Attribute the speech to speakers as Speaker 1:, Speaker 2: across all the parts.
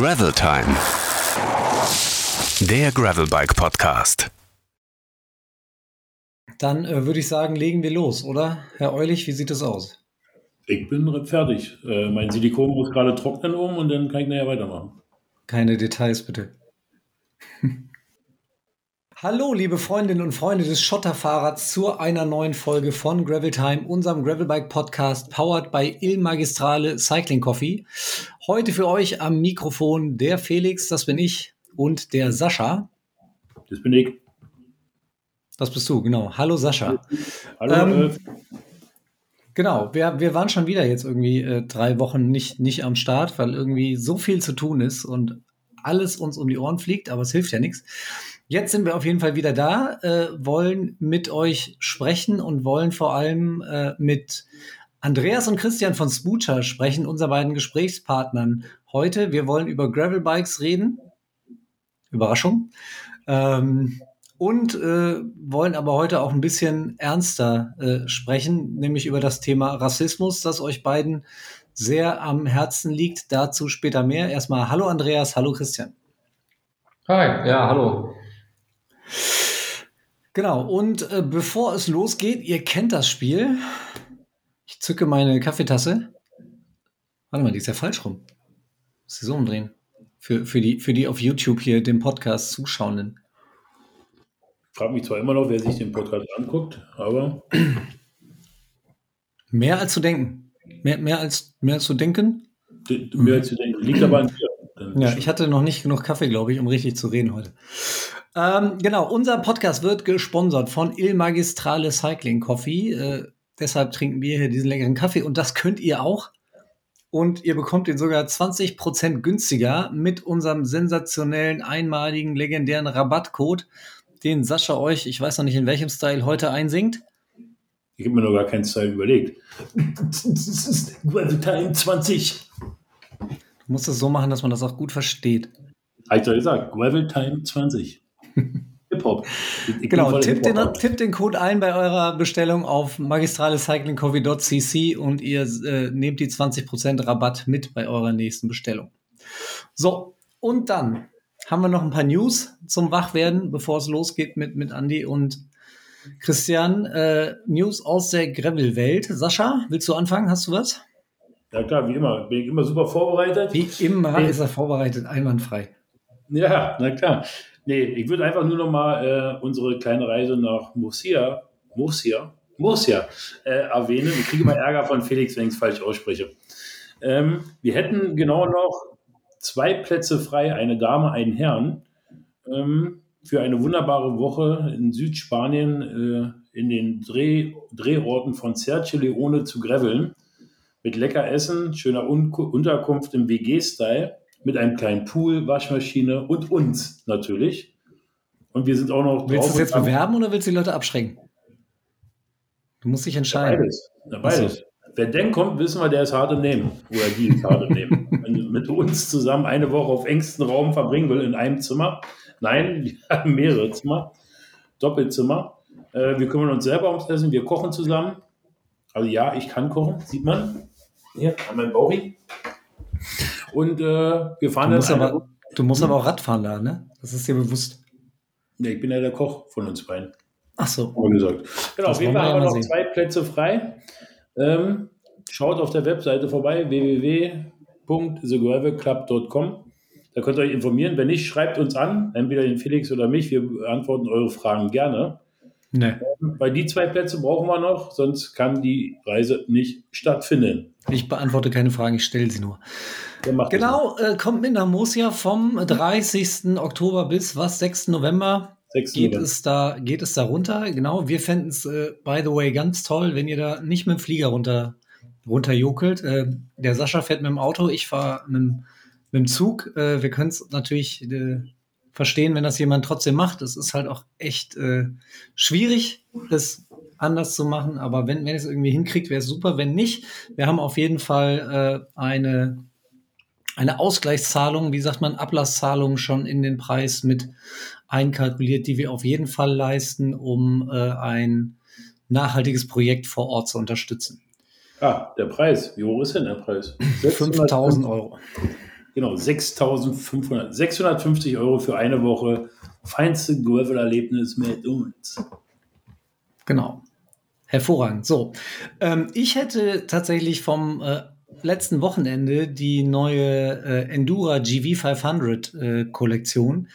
Speaker 1: Gravel Time. Der Gravelbike Podcast.
Speaker 2: Dann äh, würde ich sagen, legen wir los, oder? Herr Eulich, wie sieht es aus?
Speaker 3: Ich bin fertig. Äh, mein Silikon muss gerade trocknen um und dann kann ich nachher weitermachen.
Speaker 2: Keine Details, bitte. Hallo, liebe Freundinnen und Freunde des Schotterfahrrads zu einer neuen Folge von Gravel Time, unserem Gravelbike Podcast, powered by Il Magistrale Cycling Coffee. Heute für euch am Mikrofon der Felix, das bin ich, und der Sascha.
Speaker 3: Das bin ich.
Speaker 2: Das bist du, genau. Hallo Sascha.
Speaker 3: Hallo.
Speaker 2: Ähm,
Speaker 3: äh,
Speaker 2: Genau, wir, wir waren schon wieder jetzt irgendwie äh, drei Wochen nicht, nicht am Start, weil irgendwie so viel zu tun ist und alles uns um die Ohren fliegt, aber es hilft ja nichts. Jetzt sind wir auf jeden Fall wieder da, äh, wollen mit euch sprechen und wollen vor allem äh, mit Andreas und Christian von Spoocher sprechen, unseren beiden Gesprächspartnern heute. Wir wollen über Gravelbikes reden. Überraschung. Ähm, und äh, wollen aber heute auch ein bisschen ernster äh, sprechen, nämlich über das Thema Rassismus, das euch beiden sehr am Herzen liegt. Dazu später mehr. Erstmal hallo Andreas, hallo Christian.
Speaker 4: Hi, ja, hallo.
Speaker 2: Genau, und äh, bevor es losgeht, ihr kennt das Spiel. Ich zücke meine Kaffeetasse. Warte mal, die ist ja falsch rum. Muss sie so umdrehen. Für, für, die, für die auf YouTube hier dem Podcast Zuschauenden.
Speaker 3: Ich frage mich zwar immer noch, wer sich den Podcast anguckt, aber
Speaker 2: Mehr als zu denken. Mehr, mehr, als, mehr als zu denken?
Speaker 3: mehr als zu denken. Liegt aber an dir.
Speaker 2: Ja, ich hatte noch nicht genug Kaffee, glaube ich, um richtig zu reden heute. Ähm, genau, unser Podcast wird gesponsert von Il Magistrale Cycling Coffee. Äh, deshalb trinken wir hier diesen leckeren Kaffee und das könnt ihr auch. Und ihr bekommt ihn sogar 20% günstiger mit unserem sensationellen, einmaligen, legendären Rabattcode, den Sascha euch, ich weiß noch nicht in welchem Style, heute einsingt.
Speaker 3: Ich habe mir noch gar keinen Style überlegt. Das ist Gravel Time 20.
Speaker 2: Du musst es so machen, dass man das auch gut versteht.
Speaker 3: Habe ich doch gesagt, Gravel Time 20. Hip-Hop. Ich
Speaker 2: Genau, tippt den,
Speaker 3: Hip-Hopper.
Speaker 2: tippt den Code ein bei eurer Bestellung auf magistralecyclingcoffee.cc und ihr äh, nehmt die 20% Rabatt mit bei eurer nächsten Bestellung. So, und dann haben wir noch ein paar News zum Wachwerden, bevor es losgeht mit, mit Andi und Christian. Äh, News aus der Gravel-Welt. Sascha, willst du anfangen? Hast du was?
Speaker 3: Ja klar, wie immer. Bin ich immer super vorbereitet.
Speaker 2: Wie immer
Speaker 3: Nee.
Speaker 2: ist er vorbereitet, einwandfrei.
Speaker 3: Ja, na klar. Nee, ich würde einfach nur noch mal äh, unsere kleine Reise nach Murcia, Murcia, Murcia äh, erwähnen. Ich kriege immer Ärger von Felix, wenn ich es falsch ausspreche. Ähm, wir hätten genau noch zwei Plätze frei, eine Dame, einen Herrn, ähm, für eine wunderbare Woche in Südspanien äh, in den Dreh, Drehorten von Sergio Leone zu graveln. Mit lecker Essen, schöner Un Unterkunft im WG-Style mit einem kleinen Pool, Waschmaschine und uns natürlich. Und wir sind auch noch
Speaker 2: Willst du es jetzt bewerben oder willst du die Leute abschrecken? Du musst dich entscheiden.
Speaker 3: Beides. Beides. Wer denn kommt, wissen wir, der ist hart im Nehmen. Oder die ist hart im Nehmen. Wenn du mit uns zusammen eine Woche auf engstem Raum verbringen will in einem Zimmer. Nein, wir haben mehrere Zimmer. Doppelzimmer. Äh, wir kümmern uns selber ums Essen. Wir kochen zusammen. Also ja, ich kann kochen, sieht man. Hier, an meinem Bauchi. Und äh, wir fahren
Speaker 2: Du musst,
Speaker 3: eine-
Speaker 2: aber, du musst aber auch Radfahren da, ne? Das ist dir bewusst.
Speaker 3: Nee, ich bin ja der Koch von uns beiden.
Speaker 2: Ach so.
Speaker 3: Wir gesagt. Genau, auf jeden Fall
Speaker 2: wir
Speaker 3: haben wir noch
Speaker 2: mal
Speaker 3: zwei Plätze frei. Ähm, schaut auf der Webseite vorbei, www.thegravelclub.com. Da könnt ihr euch informieren. Wenn nicht, schreibt uns an, entweder den Felix oder mich. Wir beantworten eure Fragen gerne.
Speaker 2: Ne.
Speaker 3: Weil die zwei Plätze brauchen wir noch, sonst kann die Reise nicht stattfinden.
Speaker 2: Ich beantworte keine Fragen, ich stelle sie nur. Genau, äh, kommt mit nach Mosia vom 30. Oktober bis was, 6. November
Speaker 3: noch? Sechs
Speaker 2: geht
Speaker 3: November.
Speaker 2: es da, geht es da runter. Genau, wir fänden es, äh, by the way, ganz toll, wenn ihr da nicht mit dem Flieger runter, runterjokelt. Äh, der Sascha fährt mit dem Auto, ich fahre mit, dem- mit dem Zug. Äh, wir können es natürlich äh, verstehen, wenn das jemand trotzdem macht. Es ist halt auch echt äh, schwierig, das anders zu machen. Aber wenn, wenn es irgendwie hinkriegt, wäre es super. Wenn nicht, wir haben auf jeden Fall äh, eine, eine Ausgleichszahlung, wie sagt man, Ablasszahlung schon in den Preis mit einkalkuliert, die wir auf jeden Fall leisten, um äh, ein nachhaltiges Projekt vor Ort zu unterstützen.
Speaker 3: Ah, der Preis. Wie hoch ist denn der Preis?
Speaker 2: 5000 Euro.
Speaker 3: Genau, 6.500, 650 Euro für eine Woche. Feinste Gravel-Erlebnis mit uns.
Speaker 2: Genau. Hervorragend. So, ähm, ich hätte tatsächlich vom äh, letzten Wochenende die neue äh, Endura GV500 äh, Kollektion,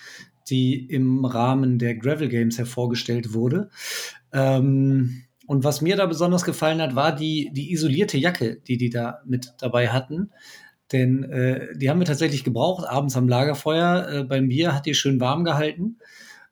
Speaker 2: die im Rahmen der Gravel Games hervorgestellt wurde. Ähm, und was mir da besonders gefallen hat, war die, die isolierte Jacke, die die da mit dabei hatten. Denn äh, die haben wir tatsächlich gebraucht, abends am Lagerfeuer. Äh, beim Bier hat die schön warm gehalten.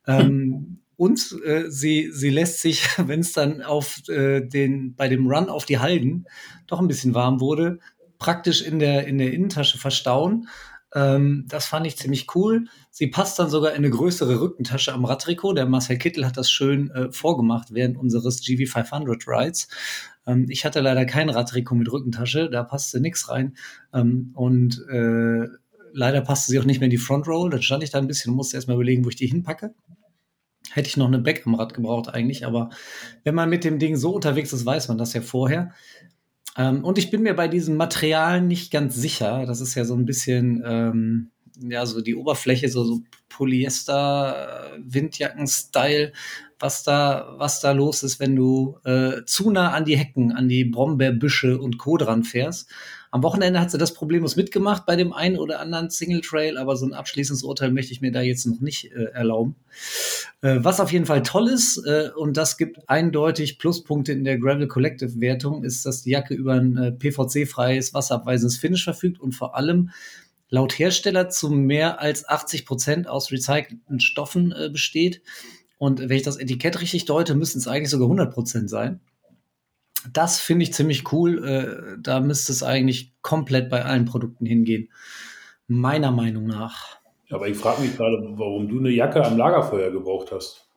Speaker 2: Ähm, und äh, sie, sie lässt sich, wenn es dann auf äh, den, bei dem Run auf die Halden doch ein bisschen warm wurde, praktisch in der, in der Innentasche verstauen. Ähm, das fand ich ziemlich cool. Sie passt dann sogar in eine größere Rückentasche am Radtrikot. Der Marcel Kittel hat das schön äh, vorgemacht während unseres GV500 Rides. Ähm, ich hatte leider kein Radtrikot mit Rückentasche, da passte nichts rein. Ähm, und äh, leider passte sie auch nicht mehr in die Front Roll. Da stand ich da ein bisschen und musste erstmal überlegen, wo ich die hinpacke. Hätte ich noch eine Back am Rad gebraucht eigentlich, aber wenn man mit dem Ding so unterwegs ist, weiß man das ja vorher. Ähm, und ich bin mir bei diesem Material nicht ganz sicher. Das ist ja so ein bisschen, ähm, ja, so die Oberfläche, so, so Polyester, Windjacken-Style, was da, was da los ist, wenn du äh, zu nah an die Hecken, an die Brombeerbüsche und Co. dran fährst. Am Wochenende hat sie das problemlos mitgemacht bei dem einen oder anderen Single Trail, aber so ein abschließendes Urteil möchte ich mir da jetzt noch nicht äh, erlauben. Äh, was auf jeden Fall toll ist, äh, und das gibt eindeutig Pluspunkte in der Gravel Collective Wertung, ist, dass die Jacke über ein äh, PVC-freies, wasserabweisendes Finish verfügt und vor allem laut Hersteller zu mehr als 80 Prozent aus recycelten Stoffen äh, besteht. Und wenn ich das Etikett richtig deute, müssten es eigentlich sogar 100 Prozent sein. Das finde ich ziemlich cool. Äh, da müsste es eigentlich komplett bei allen Produkten hingehen. Meiner Meinung nach.
Speaker 3: Aber ich frage mich gerade, warum du eine Jacke am Lagerfeuer gebraucht hast.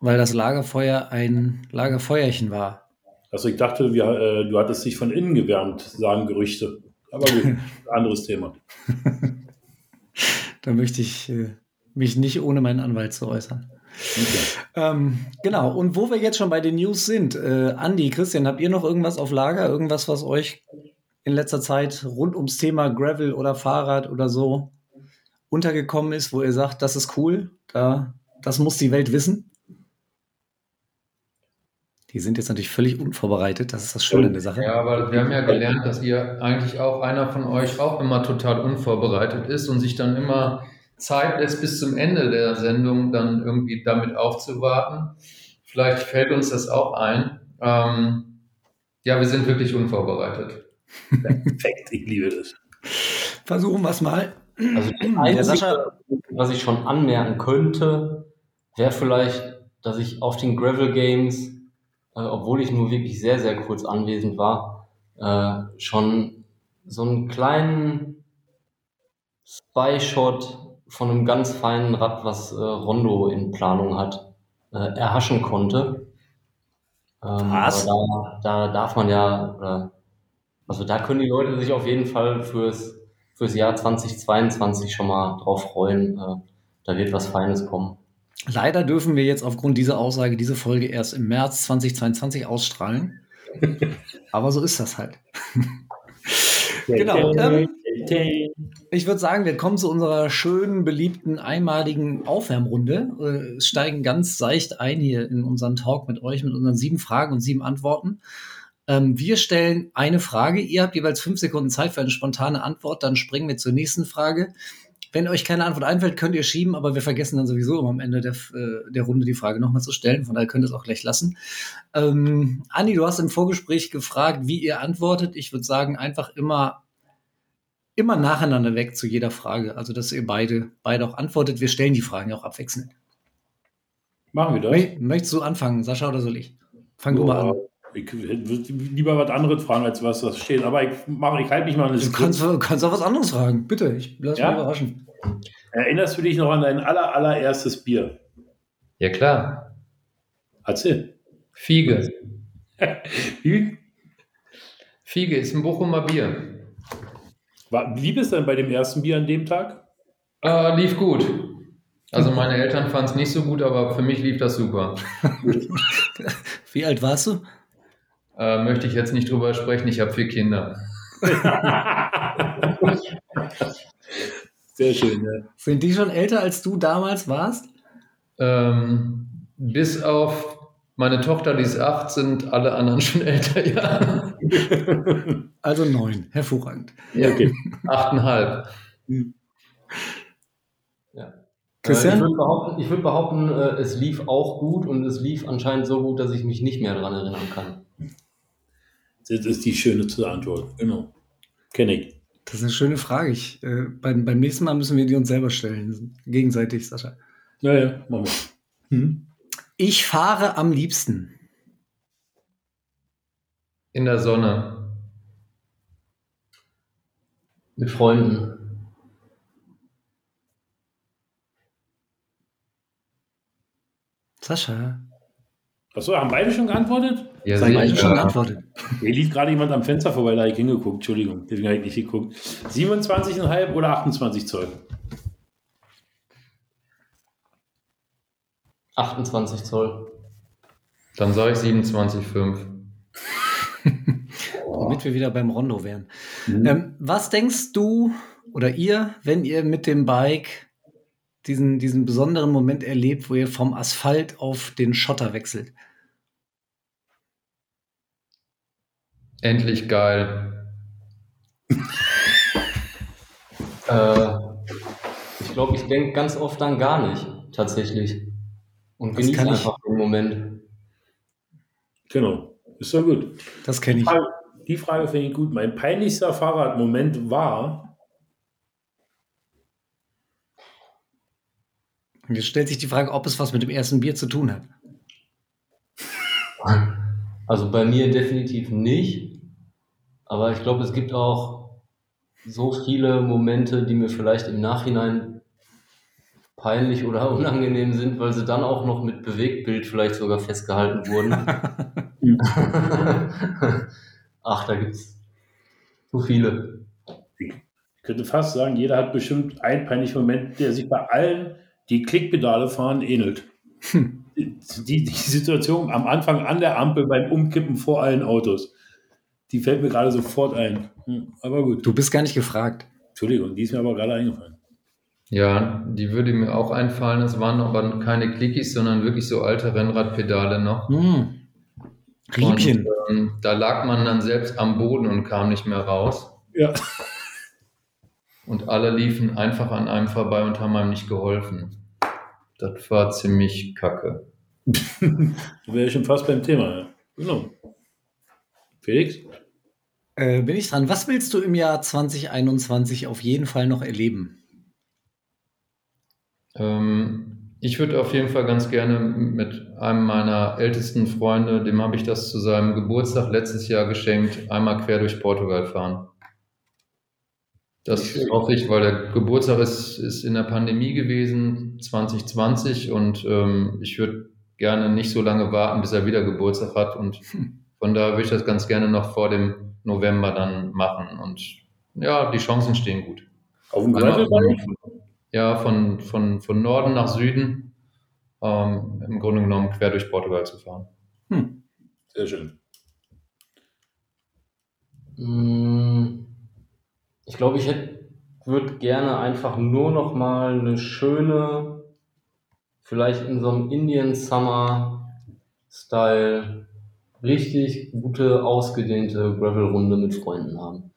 Speaker 2: Weil das Lagerfeuer ein Lagerfeuerchen war.
Speaker 3: Also ich dachte, wir, äh, du hattest dich von innen gewärmt, sagen Gerüchte. Aber gut, anderes Thema.
Speaker 2: da möchte ich äh, mich nicht ohne meinen Anwalt zu äußern. Ähm, genau, und wo wir jetzt schon bei den News sind, äh, Andi, Christian, habt ihr noch irgendwas auf Lager? Irgendwas, was euch in letzter Zeit rund ums Thema Gravel oder Fahrrad oder so untergekommen ist, wo ihr sagt, das ist cool, da, das muss die Welt wissen? Die sind jetzt natürlich völlig unvorbereitet, das ist das Schöne in der Sache.
Speaker 4: Ja, aber wir haben ja gelernt, dass ihr eigentlich auch einer von euch auch immer total unvorbereitet ist und sich dann immer Zeit lässt, bis zum Ende der Sendung dann irgendwie damit aufzuwarten. Vielleicht fällt uns das auch ein. Ähm, ja, wir sind wirklich unvorbereitet.
Speaker 3: Perfekt, ich liebe das.
Speaker 2: Versuchen wir es mal.
Speaker 5: Also das Einzige, was ich schon anmerken könnte, wäre vielleicht, dass ich auf den Gravel Games, äh, obwohl ich nur wirklich sehr, sehr kurz anwesend war, äh, schon so einen kleinen Spy-Shot von einem ganz feinen Rad, was äh, Rondo in Planung hat, äh, erhaschen konnte. Ähm, was? Da, da, darf man ja, also da können die Leute sich auf jeden Fall fürs, fürs Jahr 2022 schon mal drauf freuen. Äh, da wird was Feines kommen.
Speaker 2: Leider dürfen wir jetzt aufgrund dieser Aussage diese Folge erst im März 2022 ausstrahlen. Aber so ist das halt. genau. Ähm, ich würde sagen, wir kommen zu unserer schönen, beliebten, einmaligen Aufwärmrunde. Äh, steigen ganz seicht ein hier in unseren Talk mit euch, mit unseren sieben Fragen und sieben Antworten. Ähm, wir stellen eine Frage. Ihr habt jeweils fünf Sekunden Zeit für eine spontane Antwort. Dann springen wir zur nächsten Frage. Wenn euch keine Antwort einfällt, könnt ihr schieben, aber wir vergessen dann sowieso immer am Ende der, äh, der Runde die Frage nochmal zu stellen. Von daher könnt ihr es auch gleich lassen. Ähm, Andi, du hast im Vorgespräch gefragt, wie ihr antwortet. Ich würde sagen, einfach immer immer nacheinander weg zu jeder Frage. Also, dass ihr beide, beide auch antwortet. Wir stellen die Fragen ja auch abwechselnd.
Speaker 3: Machen wir das.
Speaker 2: Möchtest du anfangen, Sascha, oder soll ich? Fang du mal an.
Speaker 3: Ich würde lieber was anderes fragen, als was das steht. Aber ich, mache, ich halte mich mal an
Speaker 2: das Du kannst, kannst auch was anderes fragen. Bitte, ich lass ja? mich überraschen.
Speaker 3: Erinnerst du dich noch an dein aller, allererstes Bier?
Speaker 4: Ja, klar.
Speaker 3: Erzähl.
Speaker 4: Fiege. Wie? Fiege ist ein Bochumer Bier.
Speaker 3: War, lief es denn bei dem ersten Bier an dem Tag?
Speaker 4: Äh, lief gut. Also meine Eltern fanden es nicht so gut, aber für mich lief das super.
Speaker 2: Wie alt warst du?
Speaker 4: Äh, möchte ich jetzt nicht drüber sprechen, ich habe vier Kinder.
Speaker 3: Sehr schön, ja.
Speaker 2: Sind die schon älter, als du damals warst?
Speaker 4: Ähm, bis auf meine Tochter, die ist acht, sind alle anderen schon älter, ja.
Speaker 2: Also neun, hervorragend.
Speaker 4: ja. Okay. Achteinhalb.
Speaker 5: Ja.
Speaker 2: Christian?
Speaker 5: Äh, ich würde behaupten, ich würd behaupten äh, es lief auch gut und es lief anscheinend so gut, dass ich mich nicht mehr daran erinnern kann.
Speaker 3: Das ist die schöne Antwort. Genau. Kenne ich.
Speaker 2: Das ist eine schöne Frage. Ich, äh, beim, beim nächsten Mal müssen wir die uns selber stellen. Gegenseitig, Sascha.
Speaker 3: Ja, ja, machen wir.
Speaker 2: Hm? Ich fahre am liebsten.
Speaker 4: In der Sonne.
Speaker 5: Mit Freunden.
Speaker 2: Sascha.
Speaker 3: Achso, haben beide schon geantwortet?
Speaker 4: Ja,
Speaker 2: Sei beide
Speaker 4: sicher.
Speaker 2: schon geantwortet.
Speaker 3: Hier lief gerade jemand am Fenster vorbei, da habe ich hingeguckt. Entschuldigung, deswegen habe ich nicht geguckt. 27,5 oder 28 Zoll?
Speaker 5: 28 Zoll.
Speaker 4: Dann sage ich 27,5.
Speaker 2: Damit wir wieder beim Rondo wären. Ähm, was denkst du oder ihr, wenn ihr mit dem Bike diesen, diesen besonderen Moment erlebt, wo ihr vom Asphalt auf den Schotter wechselt?
Speaker 4: Endlich geil.
Speaker 5: Äh, ich glaube, ich denke ganz oft dann gar nicht, tatsächlich. Und
Speaker 2: Das
Speaker 5: genieße
Speaker 2: kann ich-
Speaker 5: einfach den Moment.
Speaker 3: Genau. Ist doch gut.
Speaker 2: Das kenne ich.
Speaker 3: Frage- Die Frage finde ich gut. Mein peinlichster Fahrradmoment war,
Speaker 2: Und jetzt stellt sich die Frage, ob es was mit dem ersten Bier zu tun hat.
Speaker 5: Also bei mir definitiv nicht. Aber ich glaube, es gibt auch so viele Momente, die mir vielleicht im Nachhinein peinlich oder unangenehm sind, weil sie dann auch noch mit Bewegtbild vielleicht sogar festgehalten wurden. Ach, da gibt's so viele.
Speaker 3: ich könnte fast sagen, jeder hat bestimmt einen peinlichen Moment, der sich bei allen, die Klickpedale fahren, ähnelt. Die, die Situation am Anfang an der Ampel beim Umkippen vor allen Autos, die fällt mir gerade sofort ein. Hm, Aber gut.
Speaker 2: Du bist gar nicht gefragt.
Speaker 3: Entschuldigung, die ist mir aber gerade eingefallen.
Speaker 4: Ja, die würde mir auch einfallen. Es waren aber keine Clickies, sondern wirklich so alte Rennradpedale noch.
Speaker 2: Hm. Riebchen.
Speaker 4: Und, ähm, da lag man dann selbst am Boden und kam nicht mehr raus.
Speaker 3: Ja.
Speaker 4: Und alle liefen einfach an einem vorbei und haben einem nicht geholfen. Das war ziemlich kacke.
Speaker 3: Da wäre ich schon fast beim Thema. Ja. Genau. Felix?
Speaker 2: Äh, bin ich dran. Was willst du im Jahr 2021 auf jeden Fall noch erleben?
Speaker 4: Ähm, ich würde auf jeden Fall ganz gerne mit einem meiner ältesten Freunde, dem habe ich das zu seinem Geburtstag letztes Jahr geschenkt, einmal quer durch Portugal fahren. Das hoffe ich, weil der Geburtstag ist, ist in der Pandemie gewesen, 2020, und ähm, ich würde gerne nicht so lange warten, bis er wieder Geburtstag hat. Und von daher würde ich das ganz gerne noch vor dem November dann machen. Und ja, die Chancen stehen gut.
Speaker 3: Auf dem Gravelbike?
Speaker 4: Ja, von, von, von Norden nach Süden, ähm, im Grunde genommen quer durch Portugal zu fahren.
Speaker 2: Hm.
Speaker 3: Sehr schön.
Speaker 5: Mm, Ich glaube, ich würde gerne einfach nur noch mal eine schöne, vielleicht in so einem Indian Summer Style, richtig gute, ausgedehnte Gravel-Runde mit Freunden haben.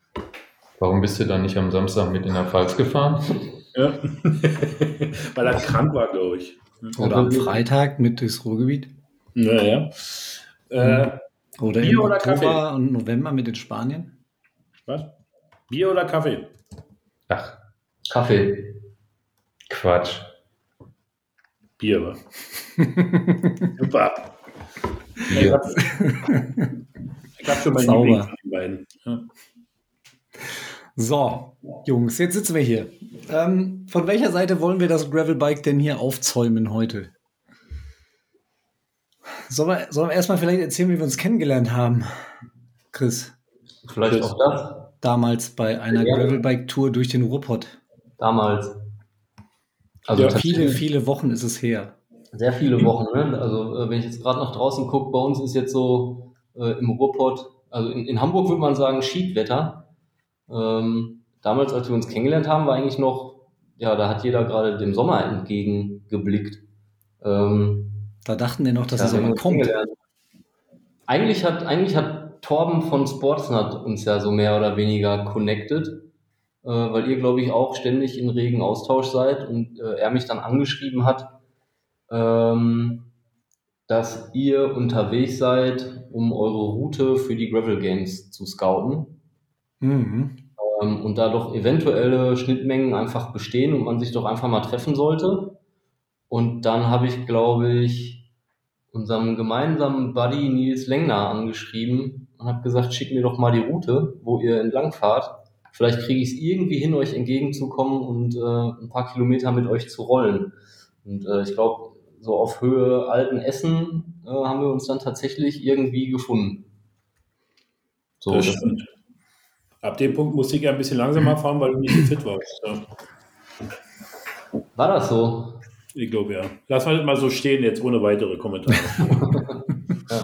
Speaker 4: Warum bist du dann nicht am Samstag mit in der Pfalz gefahren?
Speaker 3: Ja. Weil er krank war, glaube ich.
Speaker 2: Oder am Freitag mit durchs Ruhrgebiet?
Speaker 3: Naja. Äh,
Speaker 2: Oder
Speaker 3: Bier
Speaker 2: im
Speaker 3: oder
Speaker 2: Oktober und November mit in Spanien?
Speaker 3: was? Bier oder Kaffee?
Speaker 4: Ach,
Speaker 5: Kaffee.
Speaker 4: Quatsch.
Speaker 3: Bier. Super. Ich
Speaker 4: Bier.
Speaker 3: habe hab schon mal
Speaker 2: Sauber.
Speaker 3: Beiden. Ja.
Speaker 2: So, Jungs, jetzt sitzen wir hier. Ähm, von welcher Seite wollen wir das Gravelbike denn hier aufzäumen heute? Sollen wir, sollen wir erstmal vielleicht erzählen, wie wir uns kennengelernt haben? Chris,
Speaker 5: Vielleicht
Speaker 3: Tschüss.
Speaker 5: auch das.
Speaker 2: damals bei einer
Speaker 5: Ja.
Speaker 2: Gravelbike-Tour durch den Ruhrpott.
Speaker 5: Damals. Also
Speaker 3: Ja,
Speaker 2: Viele, viele Wochen ist es her.
Speaker 5: sehr viele Wochen. Ne? Also äh, wenn ich jetzt gerade nach draußen gucke, bei uns ist jetzt so äh, im Ruhrpott, also in, in Hamburg würde man sagen Schiedwetter. Ähm, damals, als wir uns kennengelernt haben, war eigentlich noch, ja, da hat jeder gerade dem Sommer entgegengeblickt. Ähm,
Speaker 2: da dachten wir noch, dass der Sommer kommt.
Speaker 5: Eigentlich hat, eigentlich hat Torben von Sportsnut uns ja so mehr oder weniger connected, äh, weil ihr, glaube ich, auch ständig in regen Austausch seid und äh, er mich dann angeschrieben hat, ähm, dass ihr unterwegs seid, um eure Route für die Gravel Games zu scouten. Mhm. Ähm, und da doch eventuelle Schnittmengen einfach bestehen und man sich doch einfach mal treffen sollte. Und dann habe ich, glaube ich, unserem gemeinsamen Buddy Nils Lengner angeschrieben und habe gesagt, schick mir doch mal die Route, wo ihr entlang fahrt. Vielleicht kriege ich es irgendwie hin, euch entgegenzukommen und äh, ein paar Kilometer mit euch zu rollen. Und äh, ich glaube, so auf Höhe alten Essen äh, haben wir uns dann tatsächlich irgendwie gefunden.
Speaker 3: So, das stimmt. Ab dem Punkt musste ich ja ein bisschen langsamer fahren, weil du nicht fit warst. Ja.
Speaker 5: War das so?
Speaker 3: Ich glaube ja. Lass mal mal so stehen jetzt ohne weitere Kommentare. ja.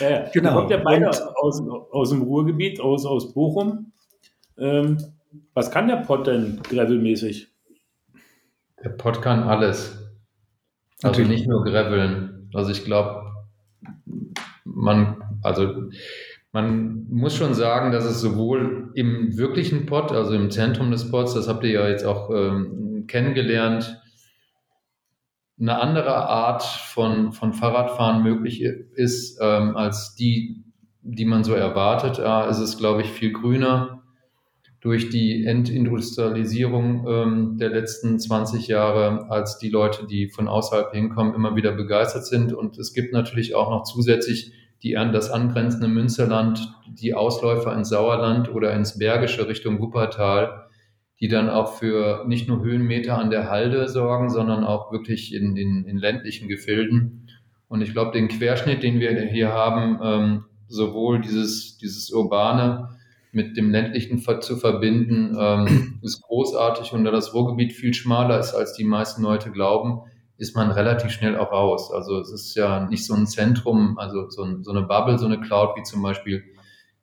Speaker 3: Ja. Genau. Kommt ja beide aus, aus dem Ruhrgebiet, aus, aus Bochum. Ähm, was kann der Pott denn gravelmäßig?
Speaker 4: Der Pott kann alles. Also Natürlich. nicht nur graveln. Also ich glaube, man, also man muss schon sagen, dass es sowohl im wirklichen Pod, also im Zentrum des Pods, das habt ihr ja jetzt auch ähm, kennengelernt, eine andere Art von, von Fahrradfahren möglich ist, ähm, als die, die man so erwartet. Da ist es, glaube ich, viel grüner durch die Entindustrialisierung ähm, der letzten 20 Jahre, als die Leute, die von außerhalb hinkommen, immer wieder begeistert sind. Und es gibt natürlich auch noch zusätzlich die das angrenzende Münsterland, die Ausläufer ins Sauerland oder ins Bergische Richtung Wuppertal, die dann auch für nicht nur Höhenmeter an der Halde sorgen, sondern auch wirklich in, in, in ländlichen Gefilden. Und ich glaube, den Querschnitt, den wir hier haben, ähm, sowohl dieses, dieses urbane mit dem ländlichen zu verbinden, ähm, ist großartig. Und da das Ruhrgebiet viel schmaler ist, als die meisten Leute glauben, ist man relativ schnell auch raus. Also es ist ja nicht so ein Zentrum, also so, ein, so eine Bubble, so eine Cloud wie zum Beispiel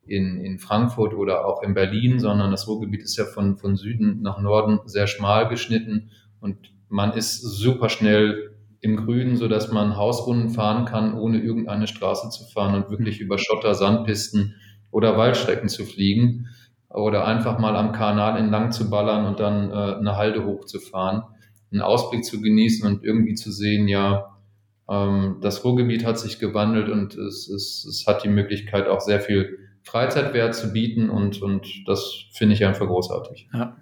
Speaker 4: in, in Frankfurt oder auch in Berlin, sondern das Ruhrgebiet ist ja von, von Süden nach Norden sehr schmal geschnitten und man ist super schnell im Grünen, so dass man Hausrunden fahren kann, ohne irgendeine Straße zu fahren und wirklich über Schotter, Sandpisten oder Waldstrecken zu fliegen oder einfach mal am Kanal entlang zu ballern und dann äh, eine Halde hochzufahren einen Ausblick zu genießen und irgendwie zu sehen, ja, ähm, das Ruhrgebiet hat sich gewandelt und es, es, es hat die Möglichkeit, auch sehr viel Freizeitwert zu bieten und, und das finde ich einfach großartig.
Speaker 2: Ja.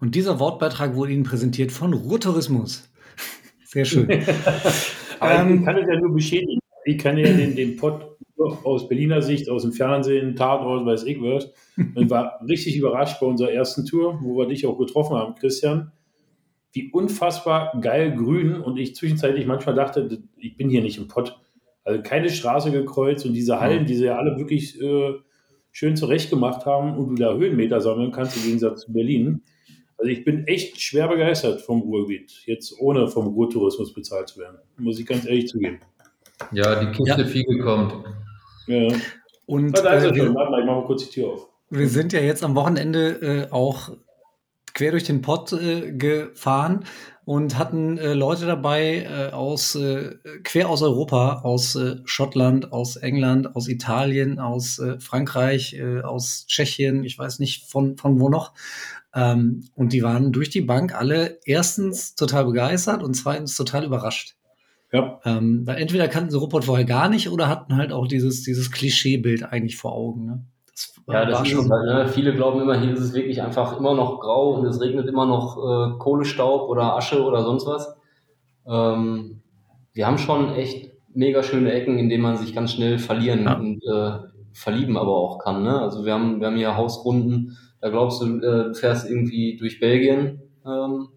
Speaker 2: Und dieser Wortbeitrag wurde Ihnen präsentiert von Ruhrtourismus. Sehr schön.
Speaker 3: Aber ähm, ich kann es ja nur beschädigen. Ich kann ja den, den Pott aus Berliner Sicht, aus dem Fernsehen, Tatort, weiß ich was. Und war richtig überrascht bei unserer ersten Tour, wo wir dich auch getroffen haben, Christian wie unfassbar geil grün und ich zwischenzeitlich manchmal dachte, ich bin hier nicht im Pott. Also keine Straße gekreuzt und diese Hallen, die sie ja alle wirklich äh, schön zurecht gemacht haben und du da Höhenmeter sammeln kannst im Gegensatz zu Berlin. Also ich bin echt schwer begeistert vom Ruhrgebiet, jetzt ohne vom Ruhrtourismus bezahlt zu werden, muss ich ganz ehrlich zugeben.
Speaker 4: Ja, die Kiste ja. viel gekommen.
Speaker 2: Ja. Und
Speaker 3: also, äh, wir, warte mal, ich mache mal kurz die Tür auf.
Speaker 2: Wir sind ja jetzt am Wochenende äh, auch quer durch den Pott äh, gefahren und hatten äh, Leute dabei äh, aus äh, quer aus Europa, aus äh, Schottland, aus England, aus Italien, aus äh, Frankreich, äh, aus Tschechien, ich weiß nicht von von wo noch. Ähm, und die waren durch die Bank alle erstens total begeistert und zweitens total überrascht. Ja. Ähm, weil entweder kannten sie Ruppert vorher gar nicht oder hatten halt auch dieses, dieses Klischeebild eigentlich vor Augen. Ne?
Speaker 5: Ja, das ist schon. Halt, ne? Viele glauben immer, hier ist es wirklich einfach immer noch grau und es regnet immer noch äh, Kohlestaub oder Asche oder sonst was. Ähm, wir haben schon echt mega schöne Ecken, in denen man sich ganz schnell verlieren ja. und äh, verlieben aber auch kann. Ne? Also wir haben, wir haben hier Hausrunden, da glaubst du, äh, du fährst irgendwie durch Belgien, ähm,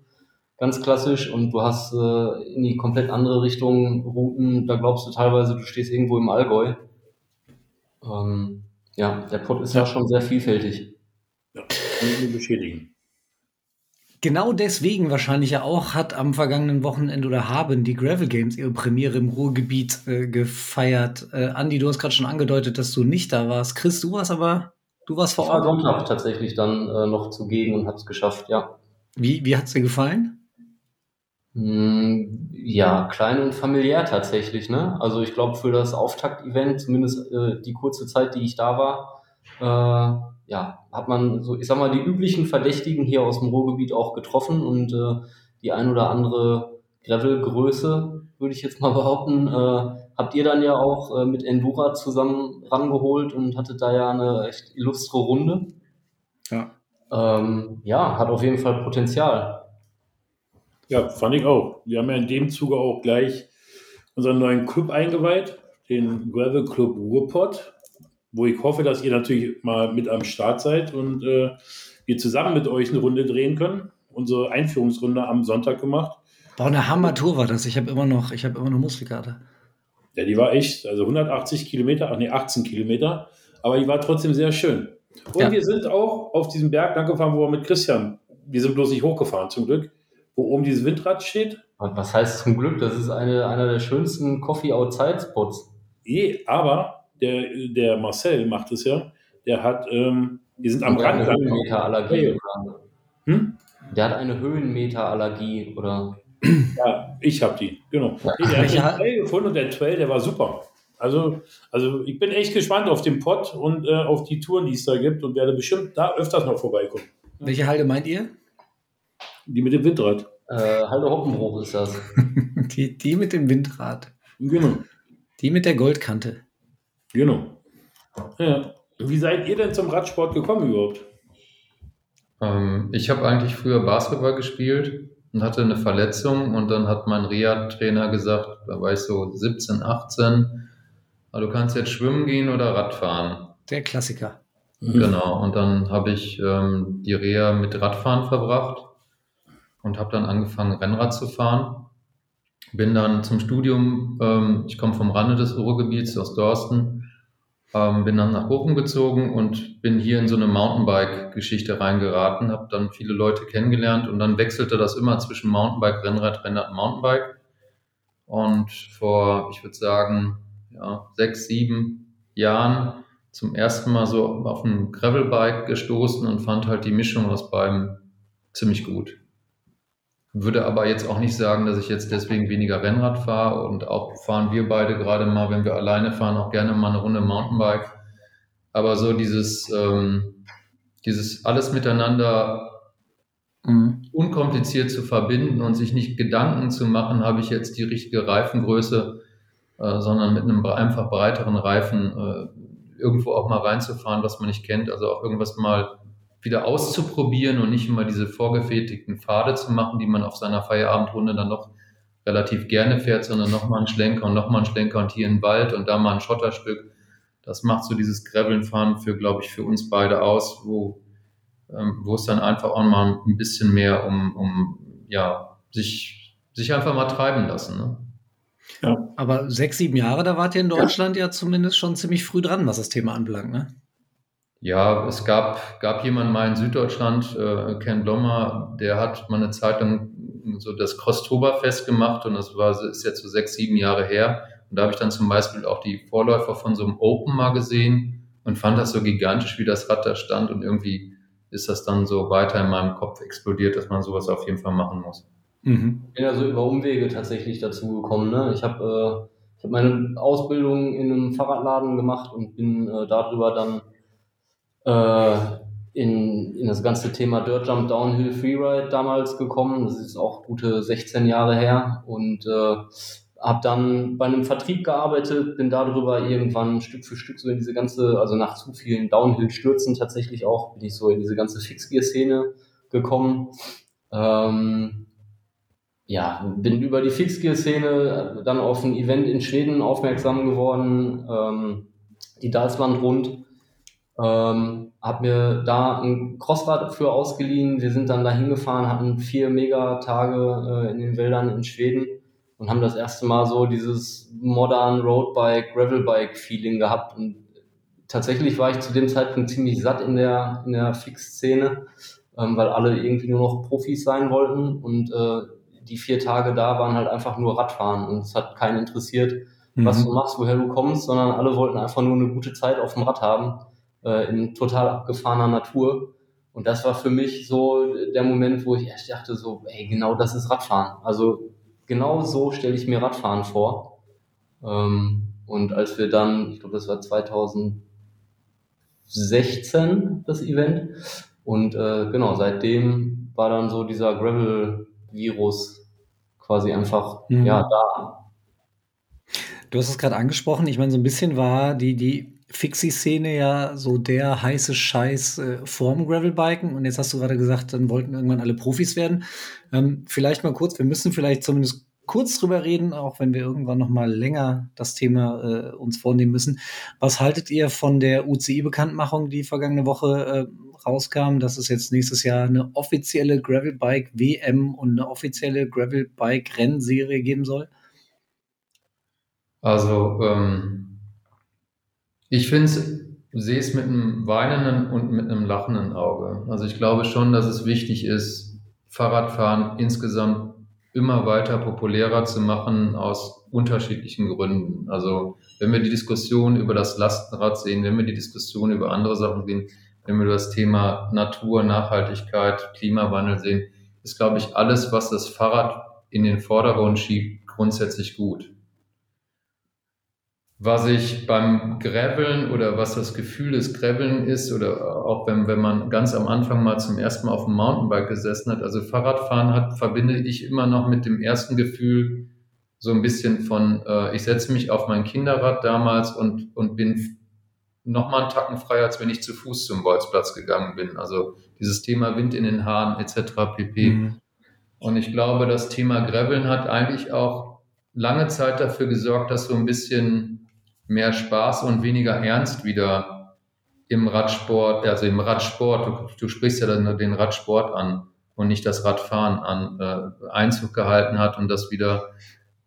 Speaker 5: ganz klassisch, und du hast äh, in die komplett andere Richtung Routen, da glaubst du teilweise, du stehst irgendwo im Allgäu. Ähm, ja, der Pod ist ja. ja schon sehr vielfältig. Ja, kann ich
Speaker 2: nur beschädigen. Genau deswegen wahrscheinlich ja auch hat am vergangenen Wochenende oder haben die Gravel Games ihre Premiere im Ruhrgebiet äh, gefeiert. Äh, Andi, du hast gerade schon angedeutet, dass du nicht da warst. Chris, du warst aber Du warst vor
Speaker 5: Ort? Ich war Sonntag tatsächlich dann äh, noch zugegen und habe es geschafft, ja.
Speaker 2: Wie, wie hat es dir gefallen?
Speaker 5: Hm, ja, klein und familiär tatsächlich. Ne? Also ich glaube, für das Auftakt-Event, zumindest äh, die kurze Zeit, die ich da war, äh, ja, hat man so, ich sag mal, die üblichen Verdächtigen hier aus dem Ruhrgebiet auch getroffen und äh, die ein oder andere Gravel-Größe, würde ich jetzt mal behaupten, äh, habt ihr dann ja auch äh, mit Endura zusammen rangeholt und hattet da ja eine echt illustre Runde. Ja. Ähm, ja, hat auf jeden Fall Potenzial.
Speaker 3: Ja, fand ich auch. Wir haben ja in dem Zuge auch gleich unseren neuen Club eingeweiht, den Gravel Club Ruhrpott, wo ich hoffe, dass ihr natürlich mal mit am Start seid und äh, wir zusammen mit euch eine Runde drehen können. Unsere Einführungsrunde am Sonntag gemacht.
Speaker 2: Boah, eine Hammer-Tour war das. Ich habe immer noch, ich habe immer noch Muskelkarte.
Speaker 3: Ja, die war echt, also 180 Kilometer, ach nee, 18 Kilometer, aber die war trotzdem sehr schön. Und ja. wir sind auch auf diesem Berg lang gefahren, wo wir mit Christian, wir sind bloß nicht hochgefahren zum Glück, wo oben dieses Windrad steht.
Speaker 5: Was heißt zum Glück? Das ist eine, einer der schönsten Coffee Outside Spots.
Speaker 3: Eh, aber der, der Marcel macht es ja. Der hat, ähm, wir sind am
Speaker 5: der Rand. Hat eine Höhenmeterallergie. Hm? Der hat eine Höhenmeterallergie, oder?
Speaker 3: Ja, ich habe die, genau. Ja. Der hat den Trail gefunden und der Trail, der war super. Also, also ich bin echt gespannt auf den Pott und äh, auf die Touren, die es da gibt und werde bestimmt da öfters noch vorbeikommen.
Speaker 2: Welche Halde meint ihr?
Speaker 3: Die mit dem Windrad.
Speaker 5: Äh, Halde Hoppenbruch ist das.
Speaker 2: die, die mit dem Windrad.
Speaker 3: Genau.
Speaker 2: Die mit der Goldkante.
Speaker 3: Genau. Ja. Wie seid ihr denn zum Radsport gekommen überhaupt?
Speaker 4: Ähm, ich habe eigentlich früher Basketball gespielt und hatte eine Verletzung und dann hat mein Reha-Trainer gesagt, da war ich so 17, 18, du kannst jetzt schwimmen gehen oder Radfahren.
Speaker 2: Der Klassiker.
Speaker 4: Genau, und dann habe ich ähm, die Reha mit Radfahren verbracht und habe dann angefangen, Rennrad zu fahren. Bin dann zum Studium, ähm, ich komme vom Rande des Ruhrgebiets aus Dorsten, ähm, bin dann nach Bochum gezogen und bin hier in so eine Mountainbike-Geschichte reingeraten, habe dann viele Leute kennengelernt und dann wechselte das immer zwischen Mountainbike, Rennrad, Rennrad, Mountainbike. Und vor, ich würde sagen, ja, sechs, sieben Jahren zum ersten Mal so auf ein Gravelbike gestoßen und fand halt die Mischung aus beiden ziemlich gut. Würde aber jetzt auch nicht sagen, dass ich jetzt deswegen weniger Rennrad fahre und auch fahren wir beide gerade mal, wenn wir alleine fahren, auch gerne mal eine Runde Mountainbike. Aber so dieses, ähm, dieses alles miteinander mhm. unkompliziert zu verbinden und sich nicht Gedanken zu machen, habe ich jetzt die richtige Reifengröße, äh, sondern mit einem einfach breiteren Reifen äh, irgendwo auch mal reinzufahren, was man nicht kennt. Also auch irgendwas mal wieder auszuprobieren und nicht immer diese vorgefertigten Pfade zu machen, die man auf seiner Feierabendrunde dann noch relativ gerne fährt, sondern nochmal einen Schlenker und nochmal einen Schlenker und hier in Wald und da mal ein Schotterstück. Das macht so dieses Gravelnfahren für, glaube ich, für uns beide aus, wo, ähm, wo es dann einfach auch mal ein bisschen mehr um, um ja, sich, sich einfach mal treiben lassen. Ne?
Speaker 2: Ja. Aber sechs, sieben Jahre, da wart ihr in Deutschland ja. ja zumindest schon ziemlich früh dran, was das Thema anbelangt, ne?
Speaker 4: Ja, es gab, gab jemanden mal in Süddeutschland, äh, Ken Blommer, der hat mal eine Zeit lang so das Crosstoberfest gemacht und das war, ist jetzt so sechs, sieben Jahre her. Und da habe ich dann zum Beispiel auch die Vorläufer von so einem Open mal gesehen und fand das so gigantisch, wie das Rad da stand und irgendwie ist das dann so weiter in meinem Kopf explodiert, dass man sowas auf jeden Fall machen muss.
Speaker 5: Mhm. Ich bin ja so über Umwege tatsächlich dazu gekommen. Ne? Ich habe äh, ich hab meine Ausbildung in einem Fahrradladen gemacht und bin äh, darüber dann äh, in, in das ganze Thema Dirt Jump Downhill Freeride damals gekommen. Das ist auch gute 16 Jahre her und äh, habe dann bei einem Vertrieb gearbeitet, bin darüber irgendwann Stück für Stück so in diese ganze, also nach zu vielen Downhill-Stürzen tatsächlich auch, bin ich so in diese ganze Fixgear-Szene gekommen. Ähm, ja, bin über die Fixgear-Szene dann auf ein Event in Schweden aufmerksam geworden, ähm, die Dalsland rund ähm, habe mir da ein Crossrad für ausgeliehen. Wir sind dann da hingefahren, hatten vier Megatage äh, in den Wäldern in Schweden und haben das erste Mal so dieses modern Roadbike, Gravelbike-Feeling gehabt. Und tatsächlich war ich zu dem Zeitpunkt ziemlich satt in der, in der Fix-Szene, ähm, weil alle irgendwie nur noch Profis sein wollten. Und äh, die vier Tage da waren halt einfach nur Radfahren und es hat keinen interessiert, mhm. was du machst, woher du kommst, sondern alle wollten einfach nur eine gute Zeit auf dem Rad haben. Äh, in total abgefahrener Natur. Und das war für mich so der Moment, wo ich echt dachte, so, ey, genau das ist Radfahren. Also genau so stelle ich mir Radfahren vor. Ähm, und als wir dann, ich glaube, das war 2016 das Event. Und äh, genau, seitdem war dann so dieser Gravel-Virus quasi einfach mhm. ja da.
Speaker 2: Du hast es gerade angesprochen. Ich meine, so ein bisschen war die, die Fixie-Szene ja so der heiße Scheiß äh, vorm Gravelbiken. Und jetzt hast du gerade gesagt, dann wollten irgendwann alle Profis werden. Ähm, vielleicht mal kurz, wir müssen vielleicht zumindest kurz drüber reden, auch wenn wir irgendwann noch mal länger das Thema äh, uns vornehmen müssen. Was haltet ihr von der UCI-Bekanntmachung, die vergangene Woche äh, rauskam, dass es jetzt nächstes Jahr eine offizielle Gravelbike-WM und eine offizielle Gravelbike-Rennserie geben soll?
Speaker 4: Also, ähm, ich finde sehe es mit einem weinenden und mit einem lachenden Auge. Also ich glaube schon, dass es wichtig ist, Fahrradfahren insgesamt immer weiter populärer zu machen aus unterschiedlichen Gründen. Also wenn wir die Diskussion über das Lastenrad sehen, wenn wir die Diskussion über andere Sachen sehen, wenn wir das Thema Natur, Nachhaltigkeit, Klimawandel sehen, ist, glaube ich, alles, was das Fahrrad in den Vordergrund schiebt, grundsätzlich gut. Was ich beim Graveln oder was das Gefühl des Graveln ist oder auch wenn, wenn man ganz am Anfang mal zum ersten Mal auf dem Mountainbike gesessen hat, also Fahrradfahren hat, verbinde ich immer noch mit dem ersten Gefühl so ein bisschen von, äh, ich setze mich auf mein Kinderrad damals und, und bin noch mal einen Tacken freier, als wenn ich zu Fuß zum Bolzplatz gegangen bin. Also dieses Thema Wind in den Haaren etc. pp. Mhm. Und ich glaube, das Thema Graveln hat eigentlich auch lange Zeit dafür gesorgt, dass so ein bisschen mehr Spaß und weniger Ernst wieder im Radsport, also im Radsport, du, du sprichst ja dann den Radsport an und nicht das Radfahren an, äh, Einzug gehalten hat und dass wieder,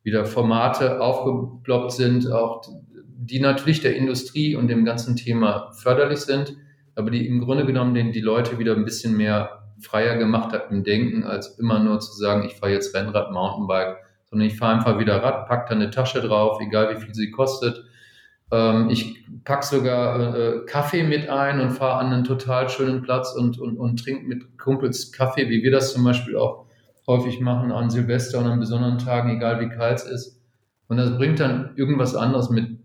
Speaker 4: wieder Formate aufgeploppt sind, auch die natürlich der Industrie und dem ganzen Thema förderlich sind, aber die im Grunde genommen den, die Leute wieder ein bisschen mehr freier gemacht hat im Denken, als immer nur zu sagen, ich fahre jetzt Rennrad, Mountainbike, sondern ich fahre einfach wieder Rad, pack da eine Tasche drauf, egal wie viel sie kostet, ich packe sogar äh, Kaffee mit ein und fahre an einen total schönen Platz und, und, und trinke mit Kumpels Kaffee, wie wir das zum Beispiel auch häufig machen an Silvester und an besonderen Tagen, egal wie kalt es ist. Und das bringt dann irgendwas anderes mit.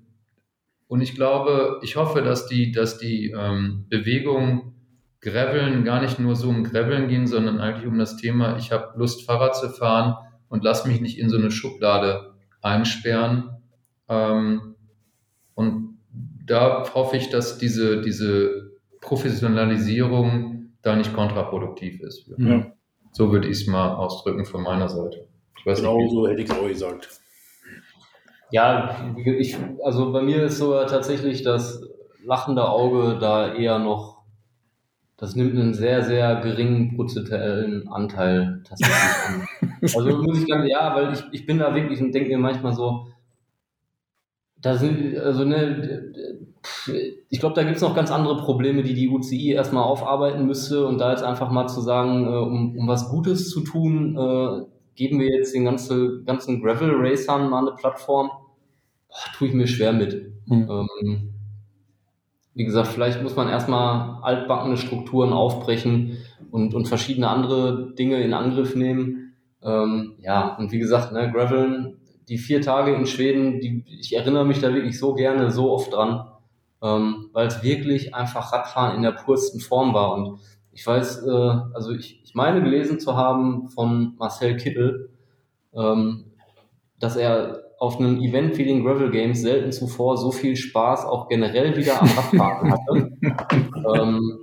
Speaker 4: Und ich glaube, ich hoffe, dass die, dass die ähm, Bewegung Graveln gar nicht nur so um Graveln gehen, sondern eigentlich um das Thema, ich habe Lust, Fahrrad zu fahren und lass mich nicht in so eine Schublade einsperren. Ähm, und da hoffe ich, dass diese, diese Professionalisierung da nicht kontraproduktiv ist. Ja. So würde ich es mal ausdrücken von meiner Seite.
Speaker 3: genau nicht, so hätte ich es auch gesagt.
Speaker 5: Ja, ich, also bei mir ist so tatsächlich das lachende Auge da eher noch, das nimmt einen sehr, sehr geringen prozentuellen Anteil tatsächlich an. Also muss ich ganz, ja, weil ich, ich bin da wirklich und denke mir manchmal so, da sind, also ne, ich glaube, da gibt es noch ganz andere Probleme, die die UCI erstmal aufarbeiten müsste. Und da jetzt einfach mal zu sagen, äh, um, um was Gutes zu tun, äh, geben wir jetzt den ganzen, ganzen Gravel-Racern mal eine Plattform, boah, tue ich mir schwer mit. Mhm. Ähm, wie gesagt, vielleicht muss man erstmal altbackene Strukturen aufbrechen und, und verschiedene andere Dinge in Angriff nehmen. Ähm, ja, und wie gesagt, ne, Graveln die vier Tage in Schweden, die, ich erinnere mich da wirklich so gerne, so oft dran, ähm, weil es wirklich einfach Radfahren in der pursten Form war. Und ich weiß, äh, also ich, ich meine gelesen zu haben von Marcel Kittel, ähm, dass er auf einem Event wie den Gravel Games selten zuvor so viel Spaß auch generell wieder am Radfahren hatte. ähm,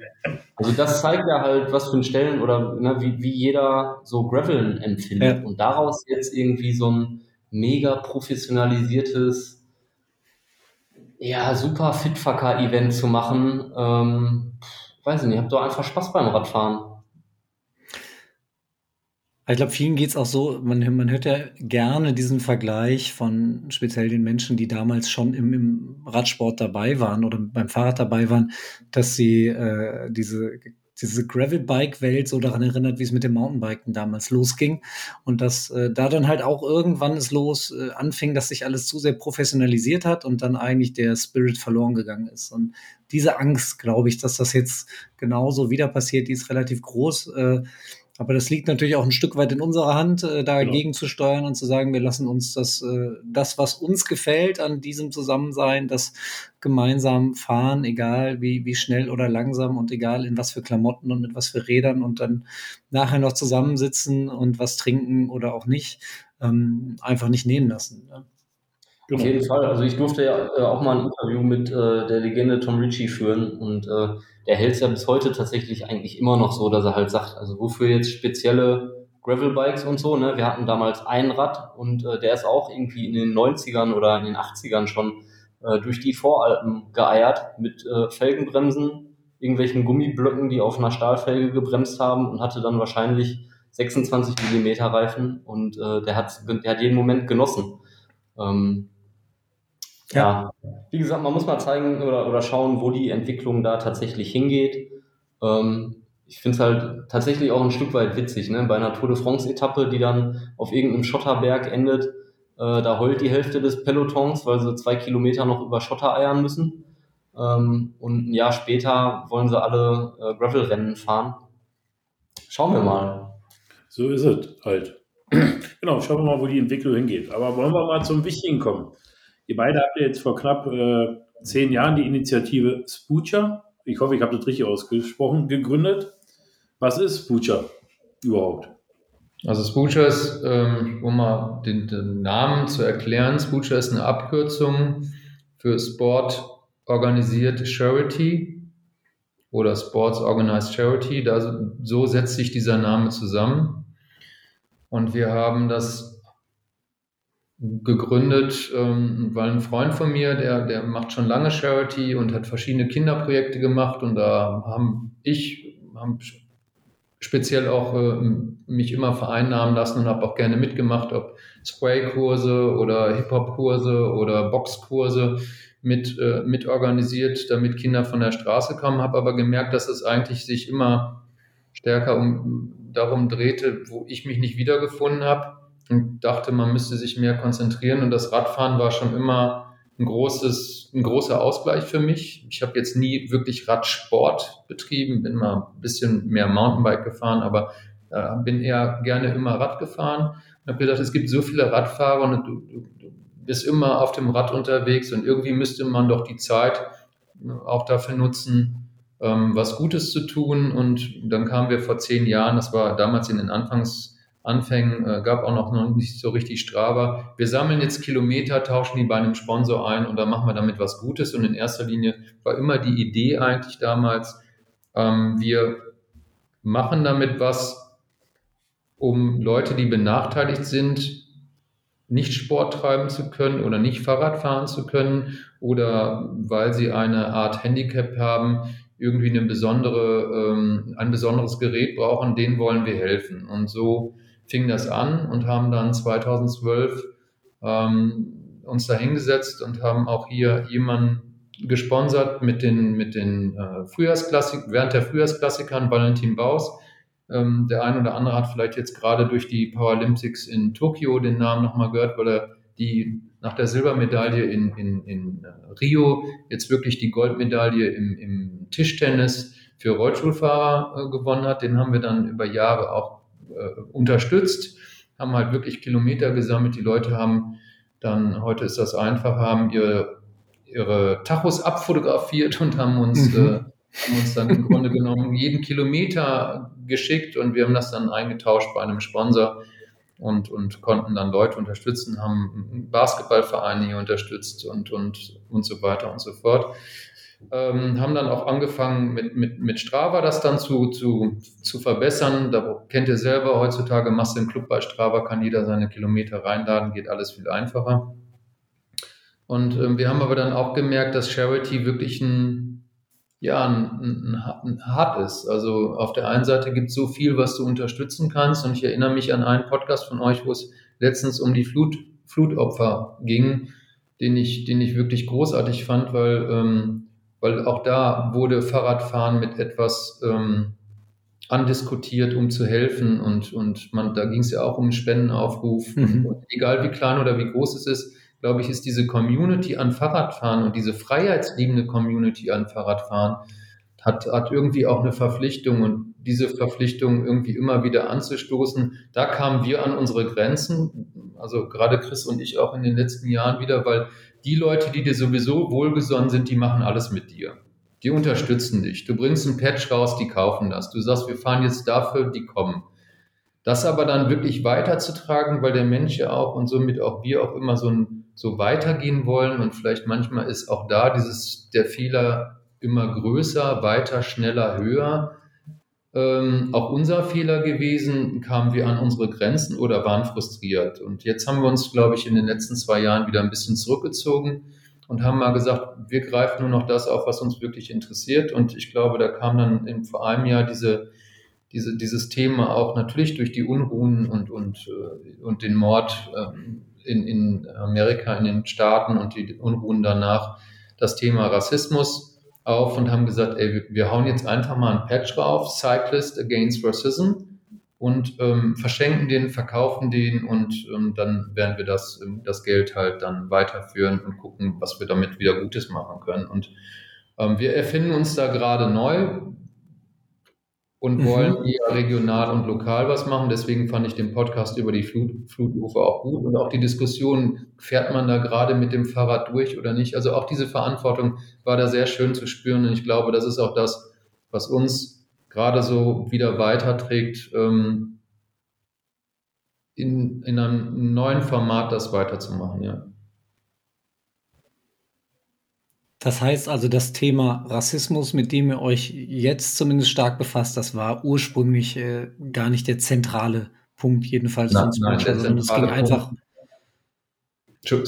Speaker 5: also das zeigt ja halt, was für ein Stellen oder ne, wie, wie jeder so Graveln empfindet. Ja. Und daraus jetzt irgendwie so ein mega professionalisiertes, ja, super Fitfucker-Event zu machen. Ähm, weiß ich nicht, habt doch einfach Spaß beim Radfahren.
Speaker 2: Ich glaube, vielen geht es auch so, man, man hört ja gerne diesen Vergleich von speziell den Menschen, die damals schon im, im Radsport dabei waren oder beim Fahrrad dabei waren, dass sie äh, diese diese Gravel-Bike-Welt so daran erinnert, wie es mit dem Mountainbiken damals losging. Und dass äh, da dann halt auch irgendwann es los äh, anfing, dass sich alles zu sehr professionalisiert hat und dann eigentlich der Spirit verloren gegangen ist. Und diese Angst, glaube ich, dass das jetzt genauso wieder passiert, die ist relativ groß. Äh, aber das liegt natürlich auch ein Stück weit in unserer Hand, äh, dagegen genau. zu steuern und zu sagen, wir lassen uns das, äh, das, was uns gefällt an diesem Zusammensein, das gemeinsam fahren, egal wie, wie schnell oder langsam und egal in was für Klamotten und mit was für Rädern und dann nachher noch zusammensitzen und was trinken oder auch nicht, ähm, einfach nicht nehmen lassen.
Speaker 5: Ne? Genau. Auf jeden Fall. Also ich durfte ja äh, auch mal ein Interview mit äh, der Legende Tom Ritchie führen und äh, der hält es ja bis heute tatsächlich eigentlich immer noch so, dass er halt sagt, also wofür jetzt spezielle Gravelbikes und so, ne? Wir hatten damals ein Rad und äh, der ist auch irgendwie in den 90ern oder in den 80ern schon äh, durch die Voralpen geeiert mit äh, Felgenbremsen, irgendwelchen Gummiblöcken, die auf einer Stahlfelge gebremst haben und hatte dann wahrscheinlich 26 Millimeter Reifen und äh, der, hat, der hat jeden Moment genossen. Ähm, ja. ja. wie gesagt, man muss mal zeigen oder, oder schauen, wo die Entwicklung da tatsächlich hingeht. Ähm, ich finde es halt tatsächlich auch ein Stück weit witzig, ne? Bei einer Tour de France-Etappe, die dann auf irgendeinem Schotterberg endet, äh, da heult die Hälfte des Pelotons, weil sie zwei Kilometer noch über Schotter eiern müssen. Ähm, und ein Jahr später wollen sie alle äh, Gravel-Rennen fahren. Schauen wir mal.
Speaker 3: So ist es halt. genau, schauen wir mal, wo die Entwicklung hingeht. Aber wollen wir mal zum Wichtigen kommen. Ihr beide habt jetzt vor knapp äh, zehn Jahren die Initiative Spucha, ich hoffe, ich habe das richtig ausgesprochen, gegründet. Was ist Spucha überhaupt?
Speaker 4: Also Spucha ist, ähm, um mal den, den, Namen zu erklären, Spucha ist eine Abkürzung für Sport Organisiert Charity oder Sports Organized Charity. Da, so setzt sich dieser Name zusammen. Und wir haben das gegründet, ähm, weil ein Freund von mir, der, der macht schon lange Charity und hat verschiedene Kinderprojekte gemacht und da haben ich, haben speziell auch äh, mich immer vereinnahmen lassen und habe auch gerne mitgemacht, ob Spray-Kurse oder Hip-Hop-Kurse oder Boxkurse mit, äh, mit organisiert, damit Kinder von der Straße kommen, habe aber gemerkt, dass es eigentlich sich immer stärker um, darum drehte, wo ich mich nicht wiedergefunden habe und dachte, man müsste sich mehr konzentrieren. Und das Radfahren war schon immer ein, großes, ein großer Ausgleich für mich. Ich habe jetzt nie wirklich Radsport betrieben, bin mal ein bisschen mehr Mountainbike gefahren, aber äh, bin eher gerne immer Rad gefahren. Und habe gedacht, es gibt so viele Radfahrer und du, du, du bist immer auf dem Rad unterwegs und irgendwie müsste man doch die Zeit äh, auch dafür nutzen, ähm, was Gutes zu tun. Und dann kamen wir vor zehn Jahren, das war damals in den Anfangs Anfängen, äh, gab auch noch nicht so richtig Strava. Wir sammeln jetzt Kilometer, tauschen die bei einem Sponsor ein und dann machen wir damit was Gutes. Und in erster Linie war immer die Idee eigentlich damals, ähm, wir machen damit was, um Leute, die benachteiligt sind, nicht Sport treiben zu können oder nicht Fahrrad fahren zu können oder weil sie eine Art Handicap haben, irgendwie eine besondere, ähm, ein besonderes Gerät brauchen, denen wollen wir helfen. Und so fing das an und haben dann 2012 ähm, uns da hingesetzt und haben auch hier jemanden gesponsert mit den, mit den äh, Frühjahrsklassik, während der Frühjahrsklassikern Valentin Baus. Ähm, der ein oder andere hat vielleicht jetzt gerade durch die Paralympics in Tokio den Namen nochmal gehört, weil er die nach der Silbermedaille in, in, in äh, Rio jetzt wirklich die Goldmedaille im, im Tischtennis für Rollstuhlfahrer äh, gewonnen hat. Den haben wir dann über Jahre auch unterstützt, haben halt wirklich Kilometer gesammelt. Die Leute haben dann, heute ist das einfach, haben ihre, ihre Tachos abfotografiert und haben uns, mhm. äh, haben uns dann im Grunde genommen jeden Kilometer geschickt und wir haben das dann eingetauscht bei einem Sponsor und, und konnten dann Leute unterstützen, haben Basketballvereine hier unterstützt und, und, und so weiter und so fort. Ähm, haben dann auch angefangen mit, mit, mit Strava das dann zu, zu, zu verbessern. Da kennt ihr selber, heutzutage machst du einen Club bei Strava, kann jeder seine Kilometer reinladen, geht alles viel einfacher. Und ähm, wir haben aber dann auch gemerkt, dass Charity wirklich ein, ja, ein, ein, ein hart ist. Also auf der einen Seite gibt es so viel, was du unterstützen kannst. Und ich erinnere mich an einen Podcast von euch, wo es letztens um die Flut, Flutopfer ging, den ich, den ich wirklich großartig fand, weil ähm, weil auch da wurde Fahrradfahren mit etwas ähm, andiskutiert, um zu helfen. Und, und man, da ging es ja auch um Spendenaufruf. Mhm. Und egal wie klein oder wie groß es ist, glaube ich, ist diese Community an Fahrradfahren und diese freiheitsliebende Community an Fahrradfahren hat, hat irgendwie auch eine Verpflichtung und diese Verpflichtung irgendwie immer wieder anzustoßen. Da kamen wir an unsere Grenzen, also gerade Chris und ich auch in den letzten Jahren wieder, weil die Leute, die dir sowieso wohlgesonnen sind, die machen alles mit dir. Die unterstützen dich. Du bringst ein Patch raus, die kaufen das. Du sagst, wir fahren jetzt dafür, die kommen. Das aber dann wirklich weiterzutragen, weil der Mensch ja auch und somit auch wir auch immer so, ein, so weitergehen wollen und vielleicht manchmal ist auch da dieses, der Fehler immer größer, weiter, schneller, höher. Ähm, auch unser Fehler gewesen, kamen wir an unsere Grenzen oder waren frustriert. Und jetzt haben wir uns, glaube ich, in den letzten zwei Jahren wieder ein bisschen zurückgezogen und haben mal gesagt, wir greifen nur noch das auf, was uns wirklich interessiert. Und ich glaube, da kam dann in, vor einem Jahr diese diese, dieses Thema auch natürlich durch die Unruhen und, und, äh, und den Mord ähm, in, in Amerika, in den Staaten und die Unruhen danach, das Thema Rassismus auf und haben gesagt, ey, wir hauen jetzt einfach mal ein Patch drauf, Cyclist Against Racism und ähm, verschenken den, verkaufen den und ähm, dann werden wir das, ähm, das Geld halt dann weiterführen und gucken, was wir damit wieder Gutes machen können. Und ähm, wir erfinden uns da gerade neu und mhm. wollen eher regional und lokal was machen. Deswegen fand ich den Podcast über die Flut, Flutufer auch gut und auch die Diskussion, fährt man da gerade mit dem Fahrrad durch oder nicht. Also auch diese Verantwortung war da sehr schön zu spüren und ich glaube, das ist auch das, was uns gerade so wieder weiterträgt, ähm, in, in einem neuen Format das weiterzumachen, ja.
Speaker 2: Das heißt also, das Thema Rassismus, mit dem ihr euch jetzt zumindest stark befasst, das war ursprünglich äh, gar nicht der zentrale Punkt, jedenfalls
Speaker 4: nein, nein, sondern
Speaker 2: es ging einfach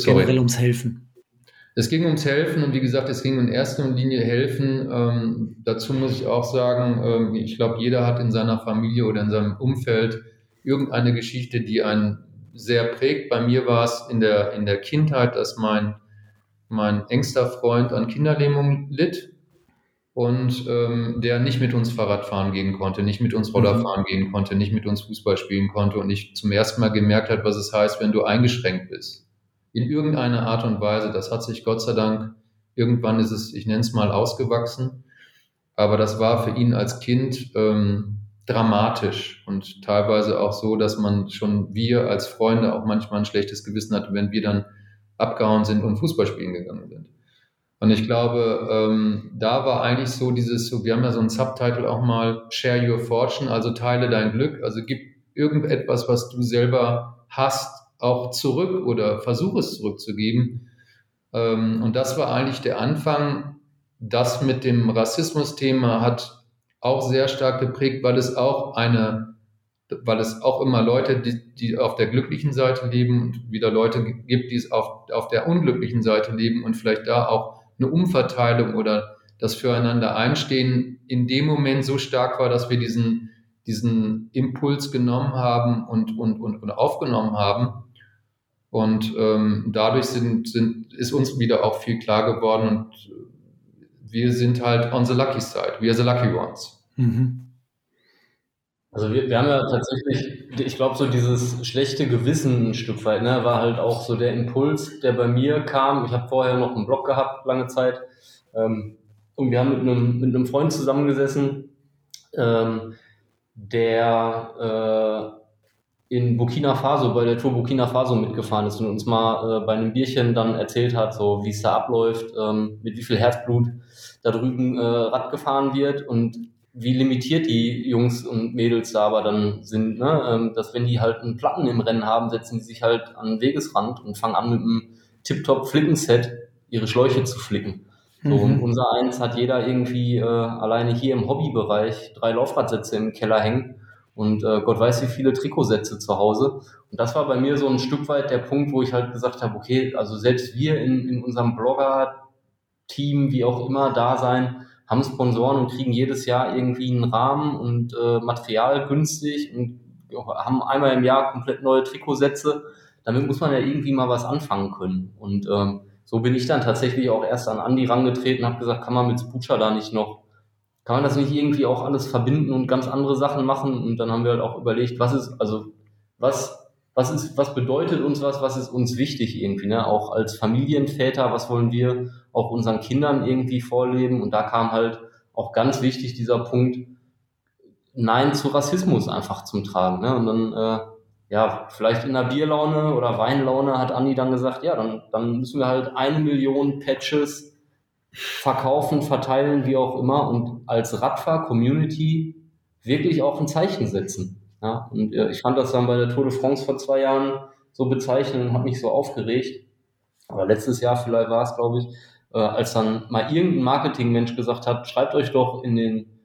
Speaker 2: generell ums Helfen.
Speaker 4: Es ging ums Helfen und wie gesagt, es ging in erster Linie helfen. Ähm, dazu muss ich auch sagen, ähm, ich glaube, jeder hat in seiner Familie oder in seinem Umfeld irgendeine Geschichte, die einen sehr prägt. Bei mir war es in der, in der Kindheit, dass mein mein engster Freund an Kinderlähmung litt und ähm, der nicht mit uns Fahrrad fahren gehen konnte, nicht mit uns Roller mhm. fahren gehen konnte, nicht mit uns Fußball spielen konnte und ich zum ersten Mal gemerkt hat, was es heißt, wenn du eingeschränkt bist. In irgendeiner Art und Weise. Das hat sich Gott sei Dank, irgendwann ist es, ich nenne es mal, ausgewachsen. Aber das war für ihn als Kind ähm, dramatisch und teilweise auch so, dass man schon wir als Freunde auch manchmal ein schlechtes Gewissen hatte, wenn wir dann abgehauen sind und Fußball spielen gegangen sind. Und ich glaube, ähm, da war eigentlich so dieses, wir haben ja so ein Subtitle auch mal, Share Your Fortune, also teile dein Glück, also gib irgendetwas, was du selber hast, auch zurück oder versuche es zurückzugeben. Ähm, und das war eigentlich der Anfang. Das mit dem Rassismus-Thema hat auch sehr stark geprägt, weil es auch eine weil es auch immer Leute, die, die auf der glücklichen Seite leben und wieder Leute gibt, die es auf, auf der unglücklichen Seite leben und vielleicht da auch eine Umverteilung oder das Füreinander einstehen in dem Moment so stark war, dass wir diesen, diesen Impuls genommen haben und, und, und, und aufgenommen haben. Und ähm, dadurch sind, sind, ist uns wieder auch viel klar geworden und wir sind halt on the lucky side. We are the lucky ones. Mhm.
Speaker 5: Also wir, wir haben ja tatsächlich, ich glaube, so dieses schlechte Gewissen ein Stück weit, ne, war halt auch so der Impuls, der bei mir kam. Ich habe vorher noch einen Blog gehabt, lange Zeit. Ähm, und wir haben mit einem, mit einem Freund zusammengesessen, ähm, der äh, in Burkina Faso, bei der Tour Burkina Faso mitgefahren ist und uns mal äh, bei einem Bierchen dann erzählt hat, so wie es da abläuft, ähm, mit wie viel Herzblut da drüben äh, Rad gefahren wird. Und wie limitiert die Jungs und Mädels da aber dann sind, ne? Ähm, dass wenn die halt einen Platten im Rennen haben, setzen die sich halt an den Wegesrand und fangen an mit einem Tip-Top-Flickenset ihre Schläuche zu flicken. So, mhm. und unser eins hat jeder irgendwie äh, alleine hier im Hobbybereich drei Laufradsätze im Keller hängen und äh, Gott weiß wie viele Trikotsätze zu Hause. Und das war bei mir so ein Stück weit der Punkt, wo ich halt gesagt habe, okay, also selbst wir in, in unserem Blogger-Team, wie auch immer, da sein, haben Sponsoren und kriegen jedes Jahr irgendwie einen Rahmen und äh, Material günstig und haben einmal im Jahr komplett neue Trikotsätze. Damit muss man ja irgendwie mal was anfangen können. Und ähm, so bin ich dann tatsächlich auch erst an Andi rangetreten, habe gesagt, kann man mit Spucha da nicht noch, kann man das nicht irgendwie auch alles verbinden und ganz andere Sachen machen? Und dann haben wir halt auch überlegt, was ist, also was, was ist, was bedeutet uns was, was ist uns wichtig irgendwie, ne? Auch als Familienväter, was wollen wir auch unseren Kindern irgendwie vorleben? Und da kam halt auch ganz wichtig dieser Punkt, Nein zu Rassismus einfach zum Tragen. Ne? Und dann, äh, ja, vielleicht in einer Bierlaune oder Weinlaune hat Andi dann gesagt, ja, dann, dann müssen wir halt eine Million Patches verkaufen, verteilen, wie auch immer und als Radfahr-Community wirklich auch ein Zeichen setzen. Ja, und äh, ich fand das dann bei der Tour de France vor zwei Jahren so bezeichnend und habe mich so aufgeregt. Aber letztes Jahr vielleicht war es, glaube ich, äh, als dann mal irgendein Marketingmensch gesagt hat, schreibt euch doch in den,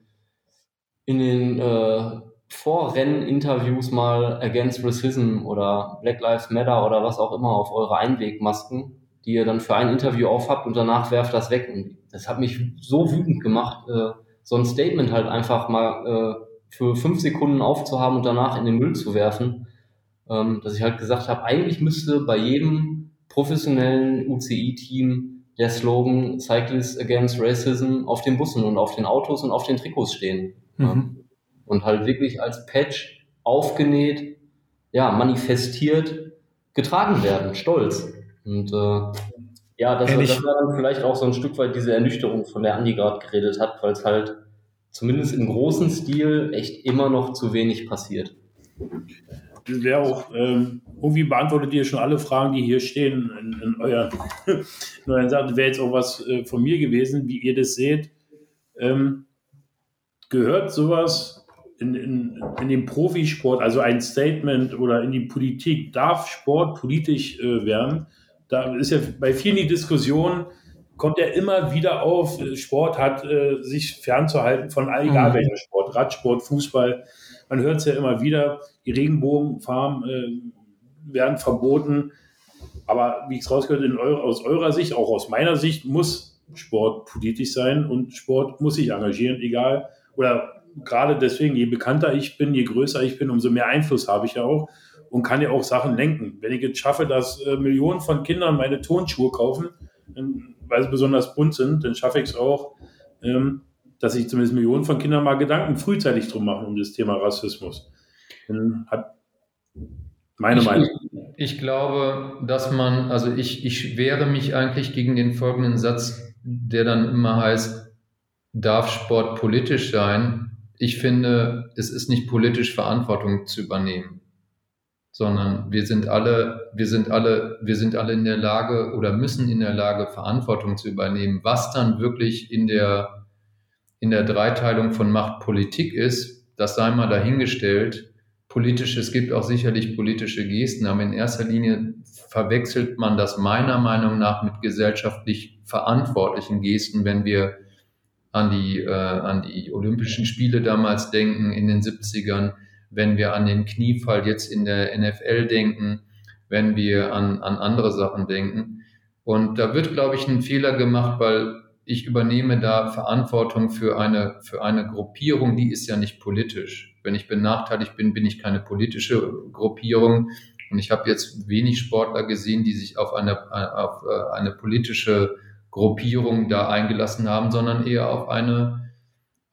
Speaker 5: in den äh, Vorrennen-Interviews mal Against Racism oder Black Lives Matter oder was auch immer auf eure Einwegmasken die ihr dann für ein Interview aufhabt und danach werft das weg. Und das hat mich so wütend gemacht, äh, so ein Statement halt einfach mal äh, für fünf Sekunden aufzuhaben und danach in den Müll zu werfen, ähm, dass ich halt gesagt habe, eigentlich müsste bei jedem professionellen UCI-Team der Slogan Cyclists Against Racism auf den Bussen und auf den Autos und auf den Trikots stehen. Mhm. Ja. Und halt wirklich als Patch aufgenäht, ja, manifestiert, getragen werden, stolz. Und äh, ja, das, das war dann vielleicht auch so ein Stück weit diese Ernüchterung, von der Andi gerade geredet hat, weil es halt zumindest im großen Stil echt immer noch zu wenig passiert.
Speaker 3: Das wäre auch, ähm, irgendwie beantwortet ihr schon alle Fragen, die hier stehen in, in euren, in Sachen. Wäre jetzt auch was äh, von mir gewesen, wie ihr das seht. Ähm, gehört sowas in, in, in den Profisport, also ein Statement oder in die Politik, darf Sport politisch äh, werden? da ist ja bei vielen die Diskussion, kommt ja immer wieder auf, Sport hat äh, sich fernzuhalten von egal mhm. welcher Sport, Radsport, Fußball. Man hört es ja immer wieder, die Regenbogenfarmen äh, werden verboten. Aber wie ich es rausgehört, in eure, aus eurer Sicht, auch aus meiner Sicht, muss Sport politisch sein und Sport muss sich engagieren, egal. Oder gerade deswegen, je bekannter ich bin, je größer ich bin, umso mehr Einfluss habe ich ja auch und kann ja auch Sachen lenken. Wenn ich jetzt schaffe, dass äh, Millionen von Kindern meine Tonschuhe kaufen, ähm, weil sie besonders bunt sind, dann schaffe ich es auch, ähm, dass sich zumindest Millionen von Kindern mal Gedanken frühzeitig drum machen um das Thema Rassismus. Dann hat meine
Speaker 4: ich,
Speaker 3: Meinung.
Speaker 4: Ich glaube, dass man, also ich, ich wehre mich eigentlich gegen den folgenden Satz, der dann immer heißt, darf Sport politisch sein? Ich finde, es ist nicht politisch Verantwortung zu übernehmen sondern wir sind alle, wir sind alle, wir sind alle in der Lage oder müssen in der Lage, Verantwortung zu übernehmen. Was dann wirklich in der, in der Dreiteilung von Macht Politik ist, das sei mal dahingestellt. Politisch, es gibt auch sicherlich politische Gesten, aber in erster Linie verwechselt man das meiner Meinung nach mit gesellschaftlich verantwortlichen Gesten, wenn wir an die, äh, an die Olympischen Spiele damals denken in den 70ern wenn wir an den Kniefall jetzt in der NFL denken, wenn wir an, an andere Sachen denken. Und da wird, glaube ich, ein Fehler gemacht, weil ich übernehme da Verantwortung für eine, für eine Gruppierung, die ist ja nicht politisch. Wenn ich benachteiligt bin, bin ich keine politische Gruppierung. Und ich habe jetzt wenig Sportler gesehen, die sich auf eine, auf äh, eine politische Gruppierung da eingelassen haben, sondern eher auf eine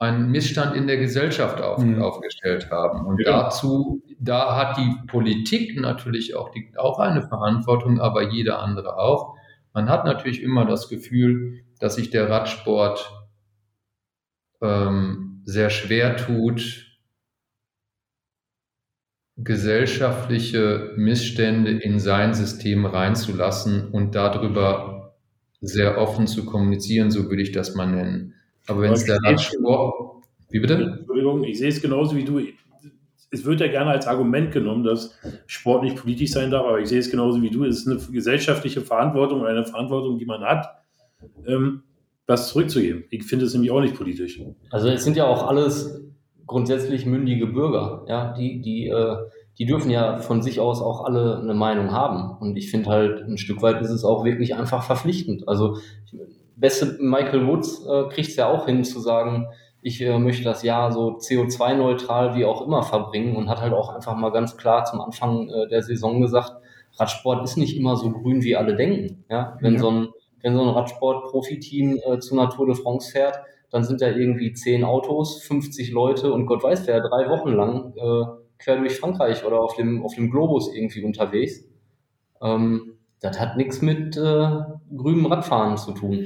Speaker 4: einen Missstand in der Gesellschaft auf, mhm. aufgestellt haben. Und ja. dazu, da hat die Politik natürlich auch, die, auch eine Verantwortung, aber jeder andere auch. Man hat natürlich immer das Gefühl, dass sich der Radsport ähm, sehr schwer tut, gesellschaftliche Missstände in sein System reinzulassen und darüber sehr offen zu kommunizieren, so würde ich das mal nennen. Aber wenn es der Radsport.
Speaker 3: Wie bitte? Entschuldigung, ich sehe es genauso wie du. Es wird ja gerne als Argument genommen, dass Sport nicht politisch sein darf, aber ich sehe es genauso wie du. Es ist eine gesellschaftliche Verantwortung, eine Verantwortung, die man hat, ähm, was zurückzugeben. Ich finde es nämlich auch nicht politisch.
Speaker 5: Also es sind ja auch alles grundsätzlich mündige Bürger, ja, die, die, äh, die dürfen ja von sich aus auch alle eine Meinung haben. Und ich finde halt, ein Stück weit ist es auch wirklich einfach verpflichtend. Also ich, beste Michael Woods äh, kriegt es ja auch hin zu sagen, ich äh, möchte das Jahr so CO2-neutral wie auch immer verbringen und hat halt auch einfach mal ganz klar zum Anfang äh, der Saison gesagt, Radsport ist nicht immer so grün, wie alle denken. Ja? Wenn, ja. So ein, wenn so ein Radsport-Profiteam äh, zu Natur de France fährt, dann sind da irgendwie zehn Autos, 50 Leute und Gott weiß wer drei Wochen lang äh, quer durch Frankreich oder auf dem, auf dem Globus irgendwie unterwegs. Ähm, das hat nichts mit äh, grünem Radfahren zu tun.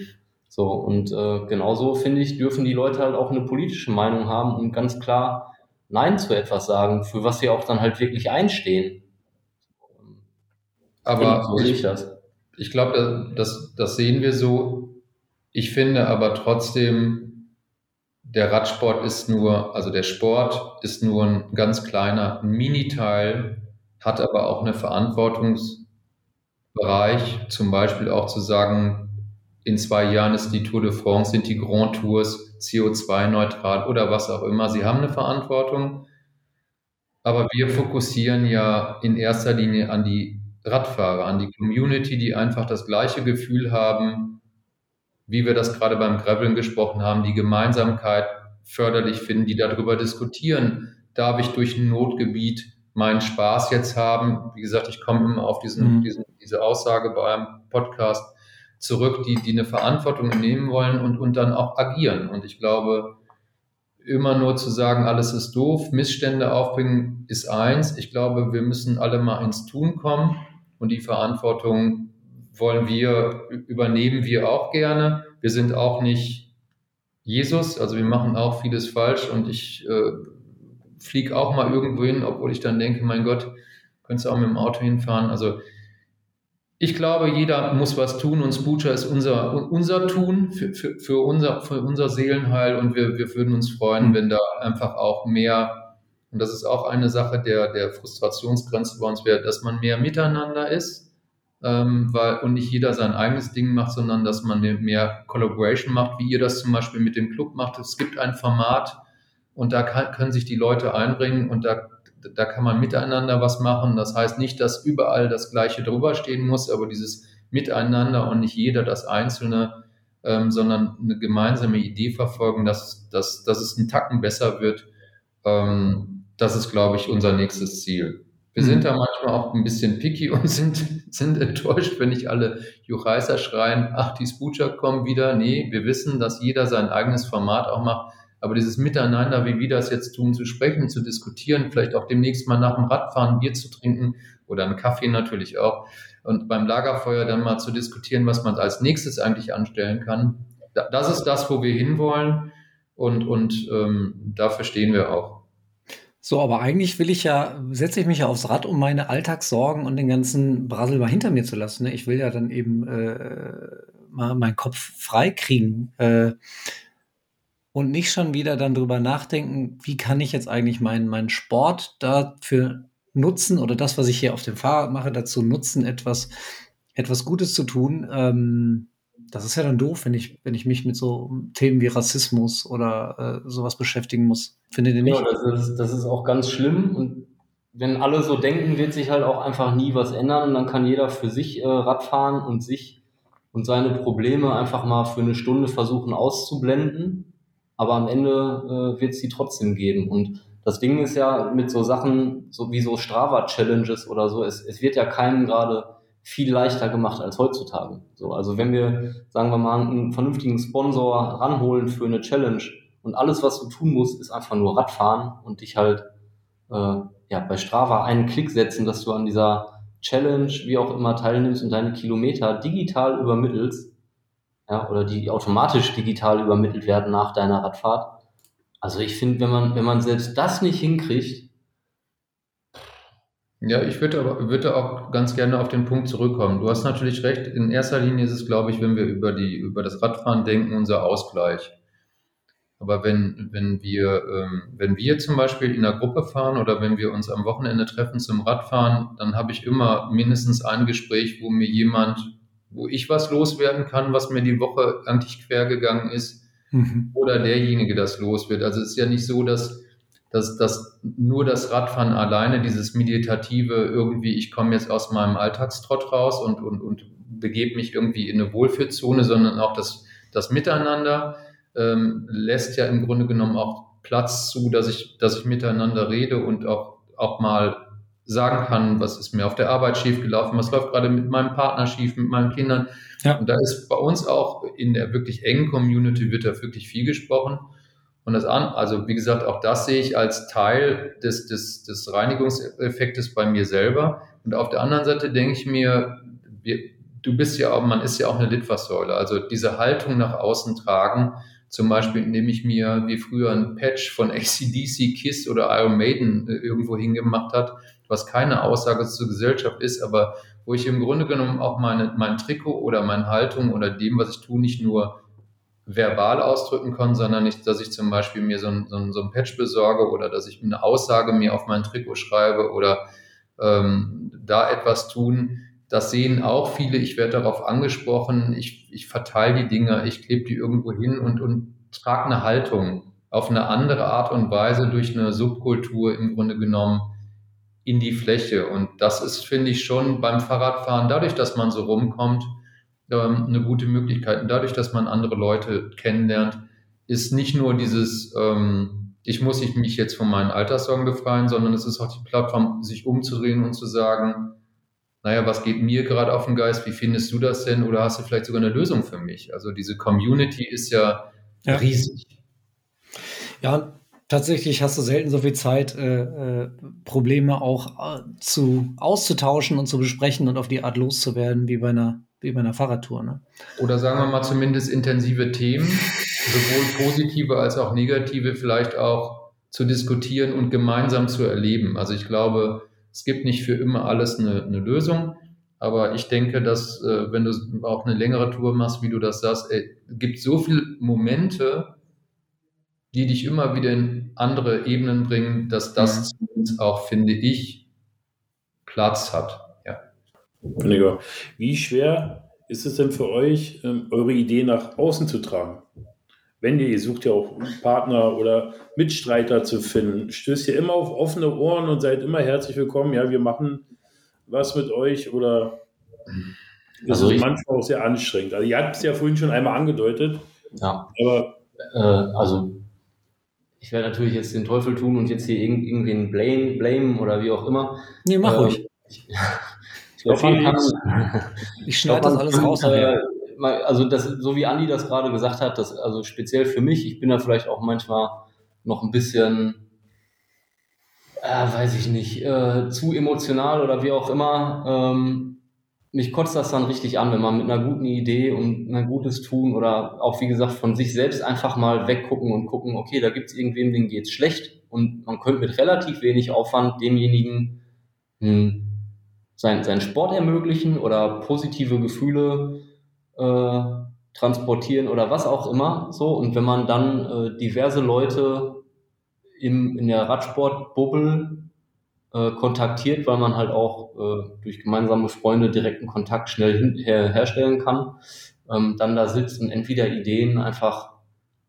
Speaker 5: So, und äh, genauso finde ich, dürfen die Leute halt auch eine politische Meinung haben und ganz klar Nein zu etwas sagen, für was sie auch dann halt wirklich einstehen.
Speaker 4: Aber so ich, ich, ich glaube, das, das sehen wir so. Ich finde aber trotzdem, der Radsport ist nur, also der Sport ist nur ein ganz kleiner Miniteil, hat aber auch eine Verantwortungsbereich, zum Beispiel auch zu sagen, in zwei Jahren ist die Tour de France, sind die Grand Tours CO2-neutral oder was auch immer. Sie haben eine Verantwortung, aber wir fokussieren ja in erster Linie an die Radfahrer, an die Community, die einfach das gleiche Gefühl haben, wie wir das gerade beim Graveln gesprochen haben, die Gemeinsamkeit förderlich finden, die darüber diskutieren, darf ich durch ein Notgebiet meinen Spaß jetzt haben. Wie gesagt, ich komme immer auf diesen, mhm. diesen, diese Aussage bei einem Podcast zurück, die, die eine Verantwortung nehmen wollen und, und dann auch agieren. Und ich glaube, immer nur zu sagen, alles ist doof, Missstände aufbringen, ist eins. Ich glaube, wir müssen alle mal ins Tun kommen und die Verantwortung wollen wir, übernehmen wir auch gerne. Wir sind auch nicht Jesus, also wir machen auch vieles falsch und ich äh, fliege auch mal irgendwo hin, obwohl ich dann denke, mein Gott, könntest du auch mit dem Auto hinfahren. Also ich glaube, jeder muss was tun und Spucha ist unser, unser Tun für, für, für, unser, für unser Seelenheil und wir, wir würden uns freuen, wenn da einfach auch mehr und das ist auch eine Sache der, der Frustrationsgrenze bei uns wäre, dass man mehr miteinander ist ähm, weil, und nicht jeder sein eigenes Ding macht, sondern dass man mehr Collaboration macht, wie ihr das zum Beispiel mit dem Club macht. Es gibt ein Format und da kann, können sich die Leute einbringen und da, da kann man miteinander was machen. Das heißt nicht, dass überall das Gleiche drüber stehen muss, aber dieses Miteinander und nicht jeder das Einzelne, ähm, sondern eine gemeinsame Idee verfolgen, dass, dass, dass es einen Tacken besser wird. Ähm, das ist, glaube ich, unser nächstes Ziel. Wir mhm. sind da manchmal auch ein bisschen picky und sind, sind enttäuscht, wenn nicht alle Juchreiser schreien, ach, die Spoocher kommen wieder. Nee, wir wissen, dass jeder sein eigenes Format auch macht. Aber dieses Miteinander, wie wir das jetzt tun, zu sprechen, zu diskutieren, vielleicht auch demnächst mal nach dem Radfahren Bier zu trinken oder einen Kaffee natürlich auch und beim Lagerfeuer dann mal zu diskutieren, was man als nächstes eigentlich anstellen kann. Das ist das, wo wir hinwollen und, und ähm, dafür stehen wir auch.
Speaker 2: So, aber eigentlich will ich ja, setze ich mich ja aufs Rad, um meine Alltagssorgen und den ganzen Brassel mal hinter mir zu lassen. Ne? Ich will ja dann eben äh, mal meinen Kopf frei kriegen äh, und nicht schon wieder dann drüber nachdenken, wie kann ich jetzt eigentlich meinen, meinen Sport dafür nutzen oder das, was ich hier auf dem Fahrrad mache, dazu nutzen, etwas, etwas Gutes zu tun. Ähm, das ist ja dann doof, wenn ich, wenn ich mich mit so Themen wie Rassismus oder äh, sowas beschäftigen muss. Findet ihr nicht?
Speaker 5: Ja, das ist, das ist auch ganz schlimm und wenn alle so denken, wird sich halt auch einfach nie was ändern und dann kann jeder für sich äh, Radfahren und sich und seine Probleme einfach mal für eine Stunde versuchen auszublenden. Aber am Ende äh, wird es sie trotzdem geben. Und das Ding ist ja mit so Sachen, so wie so Strava-Challenges oder so, es, es wird ja keinem gerade viel leichter gemacht als heutzutage. So, also wenn wir, sagen wir mal, einen vernünftigen Sponsor ranholen für eine Challenge und alles, was du tun musst, ist einfach nur Radfahren und dich halt äh, ja, bei Strava einen Klick setzen, dass du an dieser Challenge, wie auch immer, teilnimmst und deine Kilometer digital übermittelst, ja, oder die automatisch digital übermittelt werden nach deiner Radfahrt. Also ich finde, wenn man, wenn man selbst das nicht hinkriegt,
Speaker 4: ja, ich würde aber würde auch ganz gerne auf den Punkt zurückkommen. Du hast natürlich recht. In erster Linie ist es, glaube ich, wenn wir über die über das Radfahren denken, unser Ausgleich. Aber wenn wenn wir ähm, wenn wir zum Beispiel in einer Gruppe fahren oder wenn wir uns am Wochenende treffen zum Radfahren, dann habe ich immer mindestens ein Gespräch, wo mir jemand, wo ich was loswerden kann, was mir die Woche eigentlich quer gegangen ist, mhm. oder derjenige das los wird. Also es ist ja nicht so, dass dass, dass nur das Radfahren alleine, dieses Meditative irgendwie, ich komme jetzt aus meinem Alltagstrott raus und, und, und begebe mich irgendwie in eine Wohlfühlzone, sondern auch das, das Miteinander ähm, lässt ja im Grunde genommen auch Platz zu, dass ich, dass ich miteinander rede und auch, auch mal sagen kann, was ist mir auf der Arbeit schiefgelaufen, was läuft gerade mit meinem Partner schief, mit meinen Kindern. Ja. Und da ist bei uns auch in der wirklich engen Community wird da wirklich viel gesprochen. Und das an, also wie gesagt, auch das sehe ich als Teil des, des, des Reinigungseffektes bei mir selber. Und auf der anderen Seite denke ich mir, wir, du bist ja auch, man ist ja auch eine Litfaßsäule. Also diese Haltung nach außen tragen, zum Beispiel, indem ich mir wie früher ein Patch von ACDC, KISS oder Iron Maiden äh, irgendwo hingemacht hat, was keine Aussage zur Gesellschaft ist, aber wo ich im Grunde genommen auch meine, mein Trikot oder meine Haltung oder dem, was ich tue, nicht nur verbal ausdrücken kann, sondern nicht, dass ich zum Beispiel mir so ein, so ein, so ein Patch besorge oder dass ich eine Aussage mir auf mein Trikot schreibe oder ähm, da etwas tun. Das sehen auch viele. Ich werde darauf angesprochen. Ich, ich verteile die Dinge, ich klebe die irgendwo hin und, und trage eine Haltung auf eine andere Art und Weise durch eine Subkultur im Grunde genommen in die Fläche. Und das ist, finde ich, schon beim Fahrradfahren, dadurch, dass man so rumkommt, ähm, eine gute Möglichkeit. Und dadurch, dass man andere Leute kennenlernt, ist nicht nur dieses, ähm, ich muss mich jetzt von meinen Alterssorgen befreien, sondern es ist auch die Plattform, sich umzudrehen und zu sagen, naja, was geht mir gerade auf den Geist? Wie findest du das denn? Oder hast du vielleicht sogar eine Lösung für mich? Also diese Community ist ja, ja. riesig.
Speaker 2: Ja, tatsächlich hast du selten so viel Zeit, äh, äh, Probleme auch äh, zu auszutauschen und zu besprechen und auf die Art loszuwerden, wie bei einer, wie bei einer Fahrradtour. Ne?
Speaker 4: Oder sagen wir mal zumindest intensive Themen, sowohl positive als auch negative, vielleicht auch zu diskutieren und gemeinsam zu erleben. Also ich glaube, es gibt nicht für immer alles eine, eine Lösung. Aber ich denke, dass äh, wenn du auch eine längere Tour machst, wie du das sagst, es gibt so viele Momente, die dich immer wieder in andere Ebenen bringen, dass das mhm. auch, finde ich, Platz hat. Ja.
Speaker 3: Wie schwer ist es denn für euch, ähm, eure Idee nach außen zu tragen? Wenn ihr, ihr sucht ja auch Partner oder Mitstreiter zu finden, stößt ihr immer auf offene Ohren und seid immer herzlich willkommen. Ja, wir machen was mit euch oder das also ist manchmal auch sehr anstrengend. Also ihr habt es ja vorhin schon einmal angedeutet.
Speaker 5: Ja. Aber äh, also ich werde natürlich jetzt den Teufel tun und jetzt hier irgendwen blame, blame oder wie auch immer.
Speaker 2: Nee, mach ähm, ruhig. Ich, ich, glaub, kann, ich schneide das alles raus. Äh,
Speaker 5: also das, so wie Andi das gerade gesagt hat, das, also speziell für mich, ich bin da vielleicht auch manchmal noch ein bisschen, äh, weiß ich nicht, äh, zu emotional oder wie auch immer. Ähm, mich kotzt das dann richtig an, wenn man mit einer guten Idee und ein gutes Tun oder auch wie gesagt von sich selbst einfach mal weggucken und gucken, okay, da gibt es irgendwem, den geht's schlecht und man könnte mit relativ wenig Aufwand demjenigen hm, sein, seinen Sport ermöglichen oder positive Gefühle äh, transportieren oder was auch immer. So und wenn man dann äh, diverse Leute im, in der Radsportbubble äh, kontaktiert, weil man halt auch äh, durch gemeinsame Freunde direkten Kontakt schnell hin, her, herstellen kann. Ähm, dann da sitzen entweder Ideen einfach,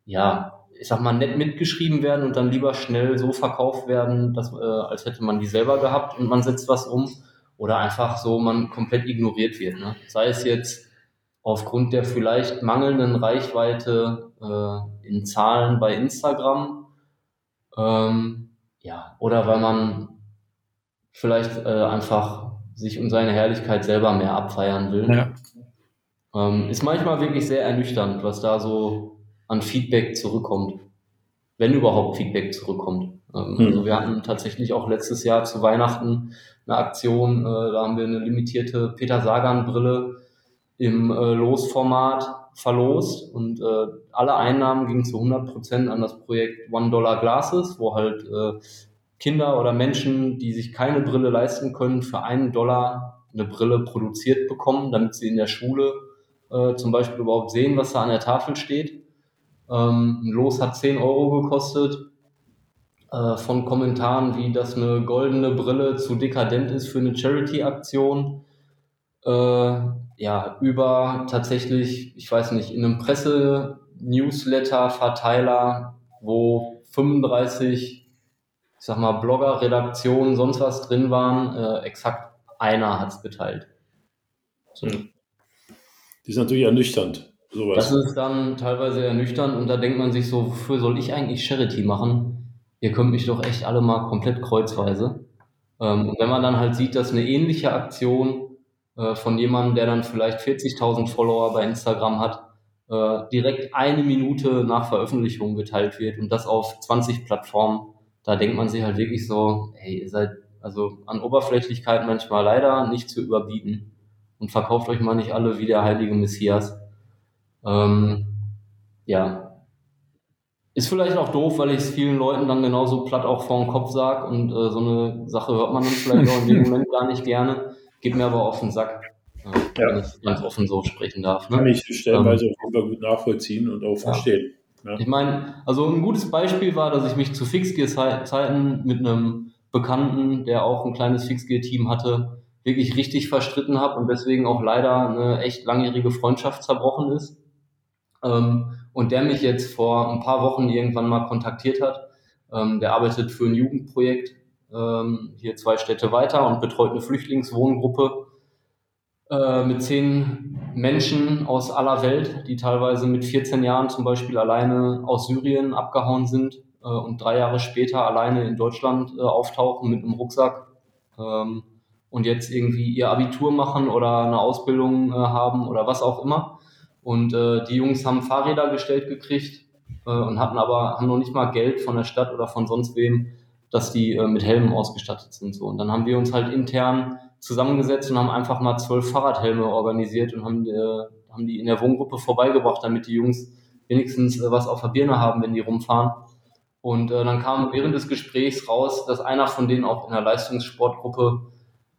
Speaker 5: ja, ich sag mal, nett mitgeschrieben werden und dann lieber schnell so verkauft werden, dass, äh, als hätte man die selber gehabt und man setzt was um. Oder einfach so man komplett ignoriert wird. Ne? Sei es jetzt aufgrund der vielleicht mangelnden Reichweite äh, in Zahlen bei Instagram, ähm, ja, oder weil man vielleicht äh, einfach sich um seine Herrlichkeit selber mehr abfeiern will. Ja. Ähm, ist manchmal wirklich sehr ernüchternd, was da so an Feedback zurückkommt. Wenn überhaupt Feedback zurückkommt. Ähm, hm. Also wir hatten tatsächlich auch letztes Jahr zu Weihnachten eine Aktion, äh, da haben wir eine limitierte Peter Sagan Brille im äh, Losformat verlost und äh, alle Einnahmen gingen zu 100 Prozent an das Projekt One Dollar Glasses, wo halt äh, Kinder oder Menschen, die sich keine Brille leisten können, für einen Dollar eine Brille produziert bekommen, damit sie in der Schule äh, zum Beispiel überhaupt sehen, was da an der Tafel steht. Ähm, ein Los hat 10 Euro gekostet. Äh, von Kommentaren wie, dass eine goldene Brille zu dekadent ist für eine Charity-Aktion. Äh, ja, über tatsächlich, ich weiß nicht, in einem Presse-Newsletter-Verteiler, wo 35 ich sag mal, Blogger, Redaktionen, sonst was drin waren, äh, exakt einer hat es geteilt.
Speaker 3: So. Die ist natürlich ernüchternd.
Speaker 5: Sowas. Das ist dann teilweise ernüchternd und da denkt man sich so, wofür soll ich eigentlich Charity machen? Ihr könnt mich doch echt alle mal komplett kreuzweise. Ähm, und wenn man dann halt sieht, dass eine ähnliche Aktion äh, von jemandem, der dann vielleicht 40.000 Follower bei Instagram hat, äh, direkt eine Minute nach Veröffentlichung geteilt wird und das auf 20 Plattformen, da denkt man sich halt wirklich so, hey, ihr seid also an Oberflächlichkeit manchmal leider nicht zu überbieten und verkauft euch mal nicht alle wie der heilige Messias. Ähm, ja. Ist vielleicht auch doof, weil ich es vielen Leuten dann genauso platt auch vor den Kopf sage und äh, so eine Sache hört man dann vielleicht auch in dem Moment gar nicht gerne. Geht mir aber auf den Sack, äh, ja. wenn ich ganz offen so sprechen darf.
Speaker 3: Ne? Kann ich stellenweise ähm, Fall gut nachvollziehen und auch verstehen.
Speaker 5: Ja. Ich meine, also ein gutes Beispiel war, dass ich mich zu Fixgear-Zeiten mit einem Bekannten, der auch ein kleines Fixgear-Team hatte, wirklich richtig verstritten habe und deswegen auch leider eine echt langjährige Freundschaft zerbrochen ist. Ähm, und der mich jetzt vor ein paar Wochen irgendwann mal kontaktiert hat. Ähm, der arbeitet für ein Jugendprojekt ähm, hier zwei Städte weiter und betreut eine Flüchtlingswohngruppe äh, mit zehn Menschen aus aller Welt, die teilweise mit 14 Jahren zum Beispiel alleine aus Syrien abgehauen sind äh, und drei Jahre später alleine in Deutschland äh, auftauchen mit einem Rucksack ähm, und jetzt irgendwie ihr Abitur machen oder eine Ausbildung äh, haben oder was auch immer. Und äh, die Jungs haben Fahrräder gestellt gekriegt und hatten aber haben noch nicht mal Geld von der Stadt oder von sonst wem, dass die mit Helmen ausgestattet sind. So. Und dann haben wir uns halt intern zusammengesetzt und haben einfach mal zwölf Fahrradhelme organisiert und haben, äh, haben die in der Wohngruppe vorbeigebracht, damit die Jungs wenigstens äh, was auf der Birne haben, wenn die rumfahren. Und äh, dann kam während des Gesprächs raus, dass einer von denen auch in der Leistungssportgruppe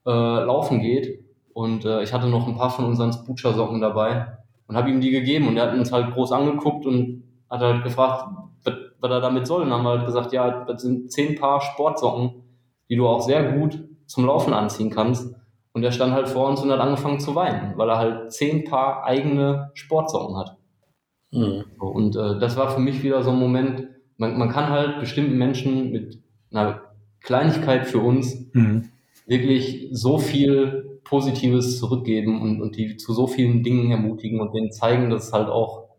Speaker 5: äh, laufen geht. Und äh, ich hatte noch ein paar von unseren Spucha-Socken dabei und habe ihm die gegeben und er hat uns halt groß angeguckt und hat halt gefragt, was, er damit soll. Und haben halt gesagt, ja, das sind zehn Paar Sportsocken, die du auch sehr gut zum Laufen anziehen kannst. Und er stand halt vor uns und hat angefangen zu weinen, weil er halt zehn Paar eigene Sportsocken hat. Mhm. Und äh, das war für mich wieder so ein Moment, man, man kann halt bestimmten Menschen mit einer Kleinigkeit für uns mhm. wirklich so viel Positives zurückgeben und, und die zu so vielen Dingen ermutigen und denen zeigen, dass es halt auch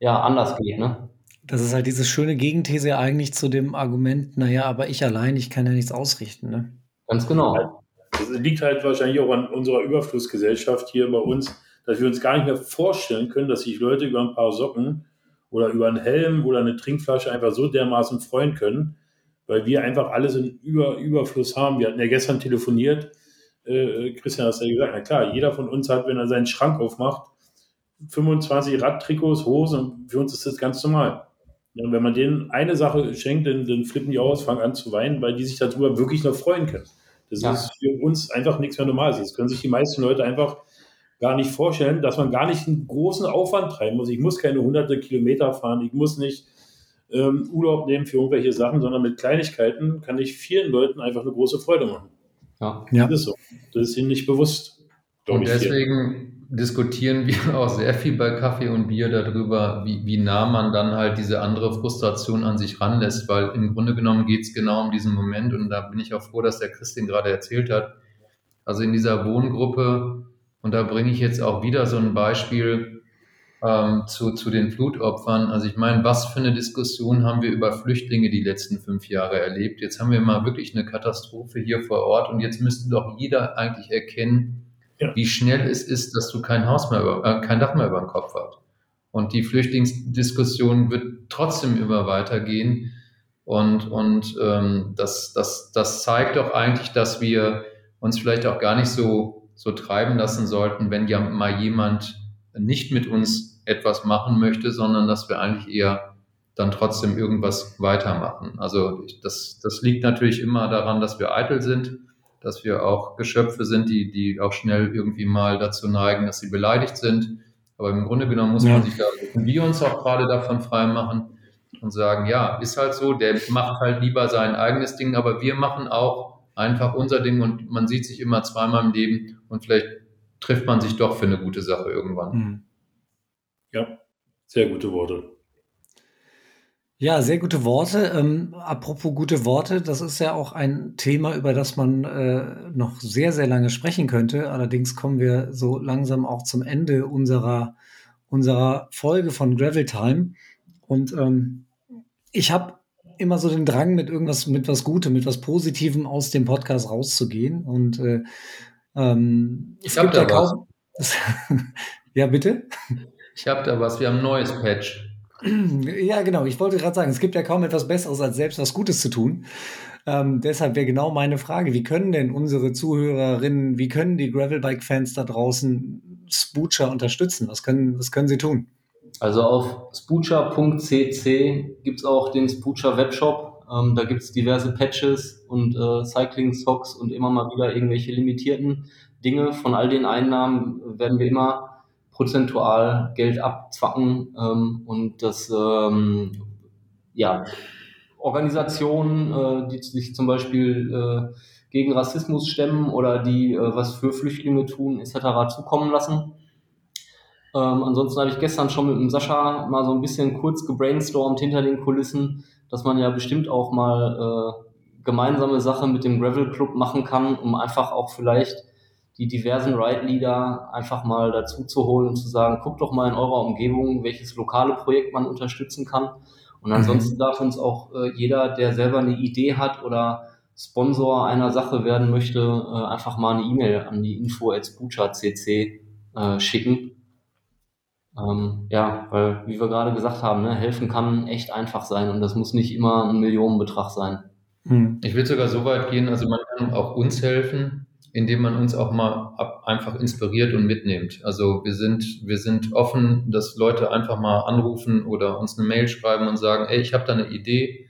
Speaker 5: ja, anders geht. Ne?
Speaker 2: Das ist halt diese schöne Gegenthese eigentlich zu dem Argument, naja, aber ich allein, ich kann ja nichts ausrichten. Ne?
Speaker 5: Ganz genau.
Speaker 3: Das liegt halt wahrscheinlich auch an unserer Überflussgesellschaft hier bei uns, dass wir uns gar nicht mehr vorstellen können, dass sich Leute über ein paar Socken oder über einen Helm oder eine Trinkflasche einfach so dermaßen freuen können, weil wir einfach alles in über Überfluss haben. Wir hatten ja gestern telefoniert äh, Christian hast ja gesagt, na klar, jeder von uns hat, wenn er seinen Schrank aufmacht, 25 Radtrikots, Hosen, für uns ist das ganz normal. Ja, wenn man denen eine Sache schenkt, dann, dann, flippen die aus, fangen an zu weinen, weil die sich darüber wirklich noch freuen können. Das ja. ist für uns einfach nichts mehr Normales. Das können sich die meisten Leute einfach gar nicht vorstellen, dass man gar nicht einen großen Aufwand treiben muss. Ich muss keine hunderte Kilometer fahren, ich muss nicht ähm, Urlaub nehmen für irgendwelche Sachen, sondern mit Kleinigkeiten kann ich vielen Leuten einfach eine große Freude machen.
Speaker 5: Ja, ja.
Speaker 3: Das ist so. Das ist ihnen nicht bewusst.
Speaker 4: Und deswegen diskutieren wir auch sehr viel bei Kaffee und Bier darüber, wie, wie nah man dann halt diese andere Frustration an sich ranlässt, weil im Grunde genommen geht es genau um diesen Moment und da bin ich auch froh, dass der Christian gerade erzählt hat. Also in dieser Wohngruppe, und da bringe ich jetzt auch wieder so ein Beispiel, ähm, zu, zu den Flutopfern. Also ich meine, was für eine Diskussion haben wir über Flüchtlinge die letzten fünf Jahre erlebt? Jetzt haben wir mal wirklich eine Katastrophe hier vor Ort und jetzt müsste doch jeder eigentlich erkennen, ja. wie schnell es ist, dass du kein Haus mehr, über, äh, kein Dach mehr über dem Kopf hast. Und die Flüchtlingsdiskussion wird trotzdem immer weitergehen. Und, und ähm, das, das, das zeigt doch eigentlich, dass wir uns vielleicht auch gar nicht so, so treiben lassen sollten, wenn ja mal jemand nicht mit uns etwas machen möchte, sondern dass wir eigentlich eher dann trotzdem irgendwas weitermachen. Also das, das liegt natürlich immer daran, dass wir eitel sind, dass wir auch Geschöpfe sind, die, die auch schnell irgendwie mal dazu neigen, dass sie beleidigt sind. Aber im Grunde genommen muss ja. man sich da, wir uns auch gerade davon freimachen und sagen, ja, ist halt so, der macht halt lieber sein eigenes Ding, aber wir machen auch einfach unser Ding und man sieht sich immer zweimal im Leben und vielleicht trifft man sich doch für eine gute Sache irgendwann. Mhm.
Speaker 3: Ja, sehr gute Worte.
Speaker 2: Ja, sehr gute Worte. Ähm, apropos gute Worte, das ist ja auch ein Thema, über das man äh, noch sehr, sehr lange sprechen könnte. Allerdings kommen wir so langsam auch zum Ende unserer, unserer Folge von Gravel Time. Und ähm, ich habe immer so den Drang, mit irgendwas, mit was Gutem, mit was Positivem aus dem Podcast rauszugehen. Und äh, ähm,
Speaker 4: ich habe da kaum.
Speaker 2: ja, bitte?
Speaker 4: Ich habe da was. Wir haben ein neues Patch.
Speaker 2: Ja, genau. Ich wollte gerade sagen, es gibt ja kaum etwas Besseres, als selbst was Gutes zu tun. Ähm, deshalb wäre genau meine Frage, wie können denn unsere Zuhörerinnen, wie können die Gravelbike-Fans da draußen Spoocher unterstützen? Was können, was können sie tun?
Speaker 5: Also auf spoocher.cc gibt es auch den Spoocher Webshop. Ähm, da gibt es diverse Patches und äh, Cycling-Socks und immer mal wieder irgendwelche limitierten Dinge. Von all den Einnahmen werden wir immer prozentual Geld abzwacken ähm, und das ähm, ja, Organisationen, äh, die sich zum Beispiel äh, gegen Rassismus stemmen oder die äh, was für Flüchtlinge tun, etc. zukommen lassen. Ähm, ansonsten habe ich gestern schon mit dem Sascha mal so ein bisschen kurz gebrainstormt hinter den Kulissen, dass man ja bestimmt auch mal äh, gemeinsame Sache mit dem Gravel Club machen kann, um einfach auch vielleicht die diversen Ride-Leader einfach mal dazu zu holen und zu sagen, guckt doch mal in eurer Umgebung, welches lokale Projekt man unterstützen kann. Und mhm. ansonsten mhm. darf uns auch äh, jeder, der selber eine Idee hat oder Sponsor einer Sache werden möchte, äh, einfach mal eine E-Mail an die info at cc äh, schicken. Ähm, ja, weil, wie wir gerade gesagt haben, ne, helfen kann echt einfach sein und das muss nicht immer ein Millionenbetrag sein.
Speaker 4: Mhm. Ich will sogar so weit gehen, also man kann auch uns helfen, indem man uns auch mal ab, einfach inspiriert und mitnimmt. Also wir sind, wir sind offen, dass Leute einfach mal anrufen oder uns eine Mail schreiben und sagen, ey, ich habe da eine Idee.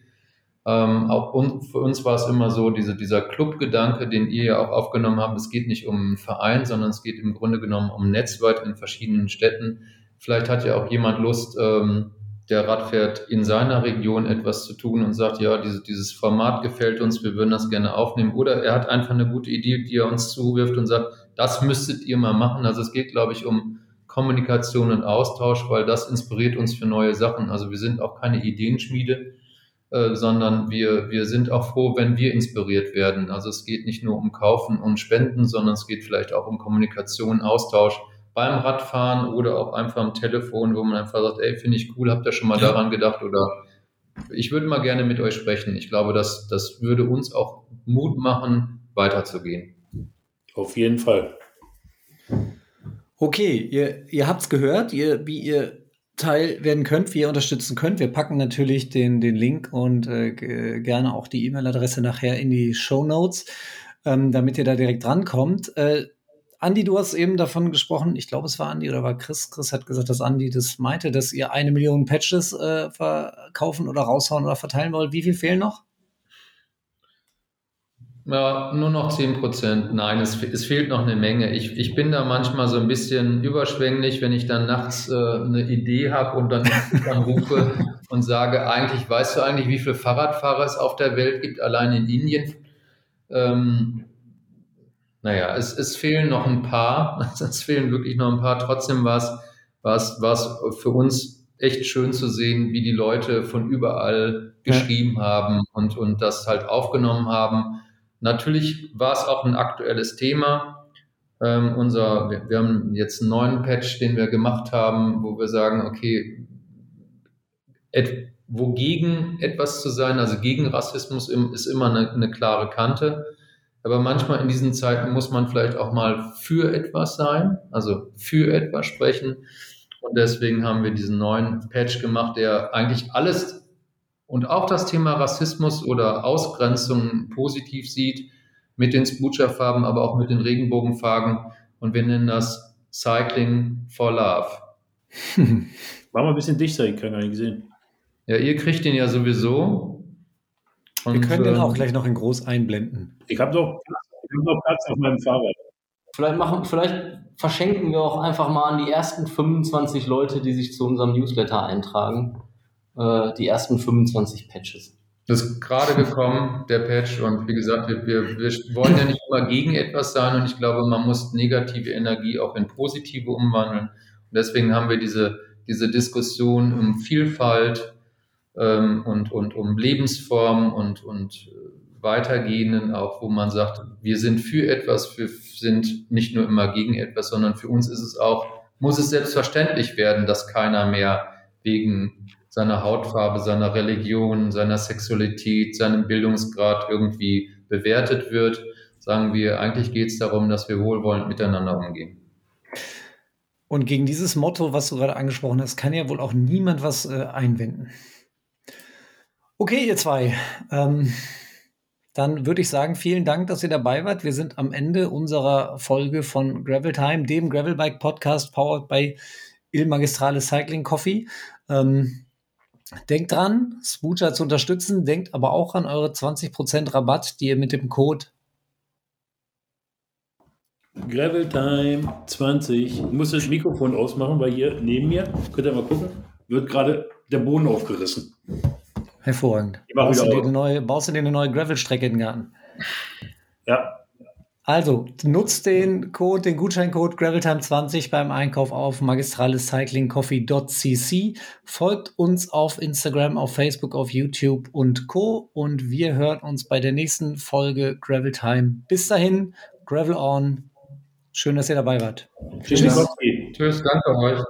Speaker 4: Ähm, auch un, für uns war es immer so, diese, dieser Clubgedanke, den ihr ja auch aufgenommen habt, es geht nicht um einen Verein, sondern es geht im Grunde genommen um Netzwerk in verschiedenen Städten. Vielleicht hat ja auch jemand Lust, ähm, der Rad fährt, in seiner Region etwas zu tun und sagt, ja, diese, dieses Format gefällt uns, wir würden das gerne aufnehmen. Oder er hat einfach eine gute Idee, die er uns zuwirft und sagt, das müsstet ihr mal machen. Also es geht, glaube ich, um Kommunikation und Austausch, weil das inspiriert uns für neue Sachen. Also wir sind auch keine Ideenschmiede, äh, sondern wir, wir sind auch froh, wenn wir inspiriert werden. Also es geht nicht nur um Kaufen und Spenden, sondern es geht vielleicht auch um Kommunikation, Austausch beim Radfahren oder auch einfach am Telefon, wo man einfach sagt, ey, finde ich cool, habt ihr schon mal ja. daran gedacht oder ich würde mal gerne mit euch sprechen. Ich glaube, das, das würde uns auch Mut machen, weiterzugehen.
Speaker 3: Auf jeden Fall.
Speaker 2: Okay, ihr, ihr habt es gehört, ihr, wie ihr Teil werden könnt, wie ihr unterstützen könnt. Wir packen natürlich den, den Link und äh, gerne auch die E-Mail-Adresse nachher in die Show Notes, ähm, damit ihr da direkt drankommt. Äh, Andi, du hast eben davon gesprochen, ich glaube, es war Andi oder war Chris. Chris hat gesagt, dass Andi das meinte, dass ihr eine Million Patches äh, verkaufen oder raushauen oder verteilen wollt. Wie viel fehlen noch?
Speaker 4: Ja, nur noch 10 Prozent. Nein, es, es, fehlt noch eine Menge. Ich, ich bin da manchmal so ein bisschen überschwänglich, wenn ich dann nachts äh, eine Idee habe und dann, rufe und sage, eigentlich, weißt du eigentlich, wie viele Fahrradfahrer es auf der Welt gibt, allein in Indien? Ähm, naja, es, es fehlen noch ein paar, es fehlen wirklich noch ein paar. Trotzdem war es, war es, für uns echt schön zu sehen, wie die Leute von überall geschrieben ja. haben und, und das halt aufgenommen haben. Natürlich war es auch ein aktuelles Thema. Ähm, unser, wir, wir, haben jetzt einen neuen Patch, den wir gemacht haben, wo wir sagen, okay, et, wogegen etwas zu sein, also gegen Rassismus ist immer eine, eine klare Kante. Aber manchmal in diesen Zeiten muss man vielleicht auch mal für etwas sein, also für etwas sprechen. Und deswegen haben wir diesen neuen Patch gemacht, der eigentlich alles und auch das Thema Rassismus oder Ausgrenzung positiv sieht, mit den Spucha-Farben, aber auch mit den Regenbogenfarben. Und wir nennen das Cycling for Love.
Speaker 3: War mal ein bisschen dichter, ich kann gar nicht gesehen.
Speaker 4: Ja, ihr kriegt den ja sowieso.
Speaker 2: Und, wir können den auch ähm, gleich noch in groß einblenden.
Speaker 3: Ich habe doch, hab noch Platz auf meinem Fahrrad.
Speaker 5: Vielleicht, machen, vielleicht verschenken wir auch einfach mal an die ersten 25 Leute, die sich zu unserem Newsletter eintragen, äh, die ersten 25 Patches.
Speaker 4: Das ist gerade gekommen, der Patch. Und wie gesagt, wir, wir, wir wollen ja nicht immer gegen etwas sein. Und ich glaube, man muss negative Energie auch in positive umwandeln. Und deswegen haben wir diese, diese Diskussion um Vielfalt, und, und um Lebensformen und, und äh, weitergehenden auch, wo man sagt, wir sind für etwas, wir sind nicht nur immer gegen etwas, sondern für uns ist es auch, muss es selbstverständlich werden, dass keiner mehr wegen seiner Hautfarbe, seiner Religion, seiner Sexualität, seinem Bildungsgrad irgendwie bewertet wird, sagen wir, eigentlich geht es darum, dass wir wohlwollend miteinander umgehen.
Speaker 2: Und gegen dieses Motto, was du gerade angesprochen hast, kann ja wohl auch niemand was äh, einwenden. Okay, ihr zwei. Ähm, dann würde ich sagen, vielen Dank, dass ihr dabei wart. Wir sind am Ende unserer Folge von Gravel Time, dem Gravelbike Podcast powered by Il Magistrale Cycling Coffee. Ähm, denkt dran, Spoocher zu unterstützen. Denkt aber auch an eure 20% Rabatt, die ihr mit dem Code
Speaker 3: Gravel Time 20. Ich muss das Mikrofon ausmachen, weil hier neben mir, könnt ihr mal gucken, wird gerade der Boden aufgerissen.
Speaker 2: Hervorragend. Baust du, dir eine neue, baust du dir eine neue Gravel-Strecke in den Garten?
Speaker 3: Ja.
Speaker 2: Also, nutzt den Code, den Gutscheincode GravelTime20 beim Einkauf auf magistralecyclingcoffee.cc. Folgt uns auf Instagram, auf Facebook, auf YouTube und Co. Und wir hören uns bei der nächsten Folge Graveltime. Bis dahin, Gravel on. Schön, dass ihr dabei wart.
Speaker 3: Tschüss. Tschüss.
Speaker 4: Tschüss, danke euch.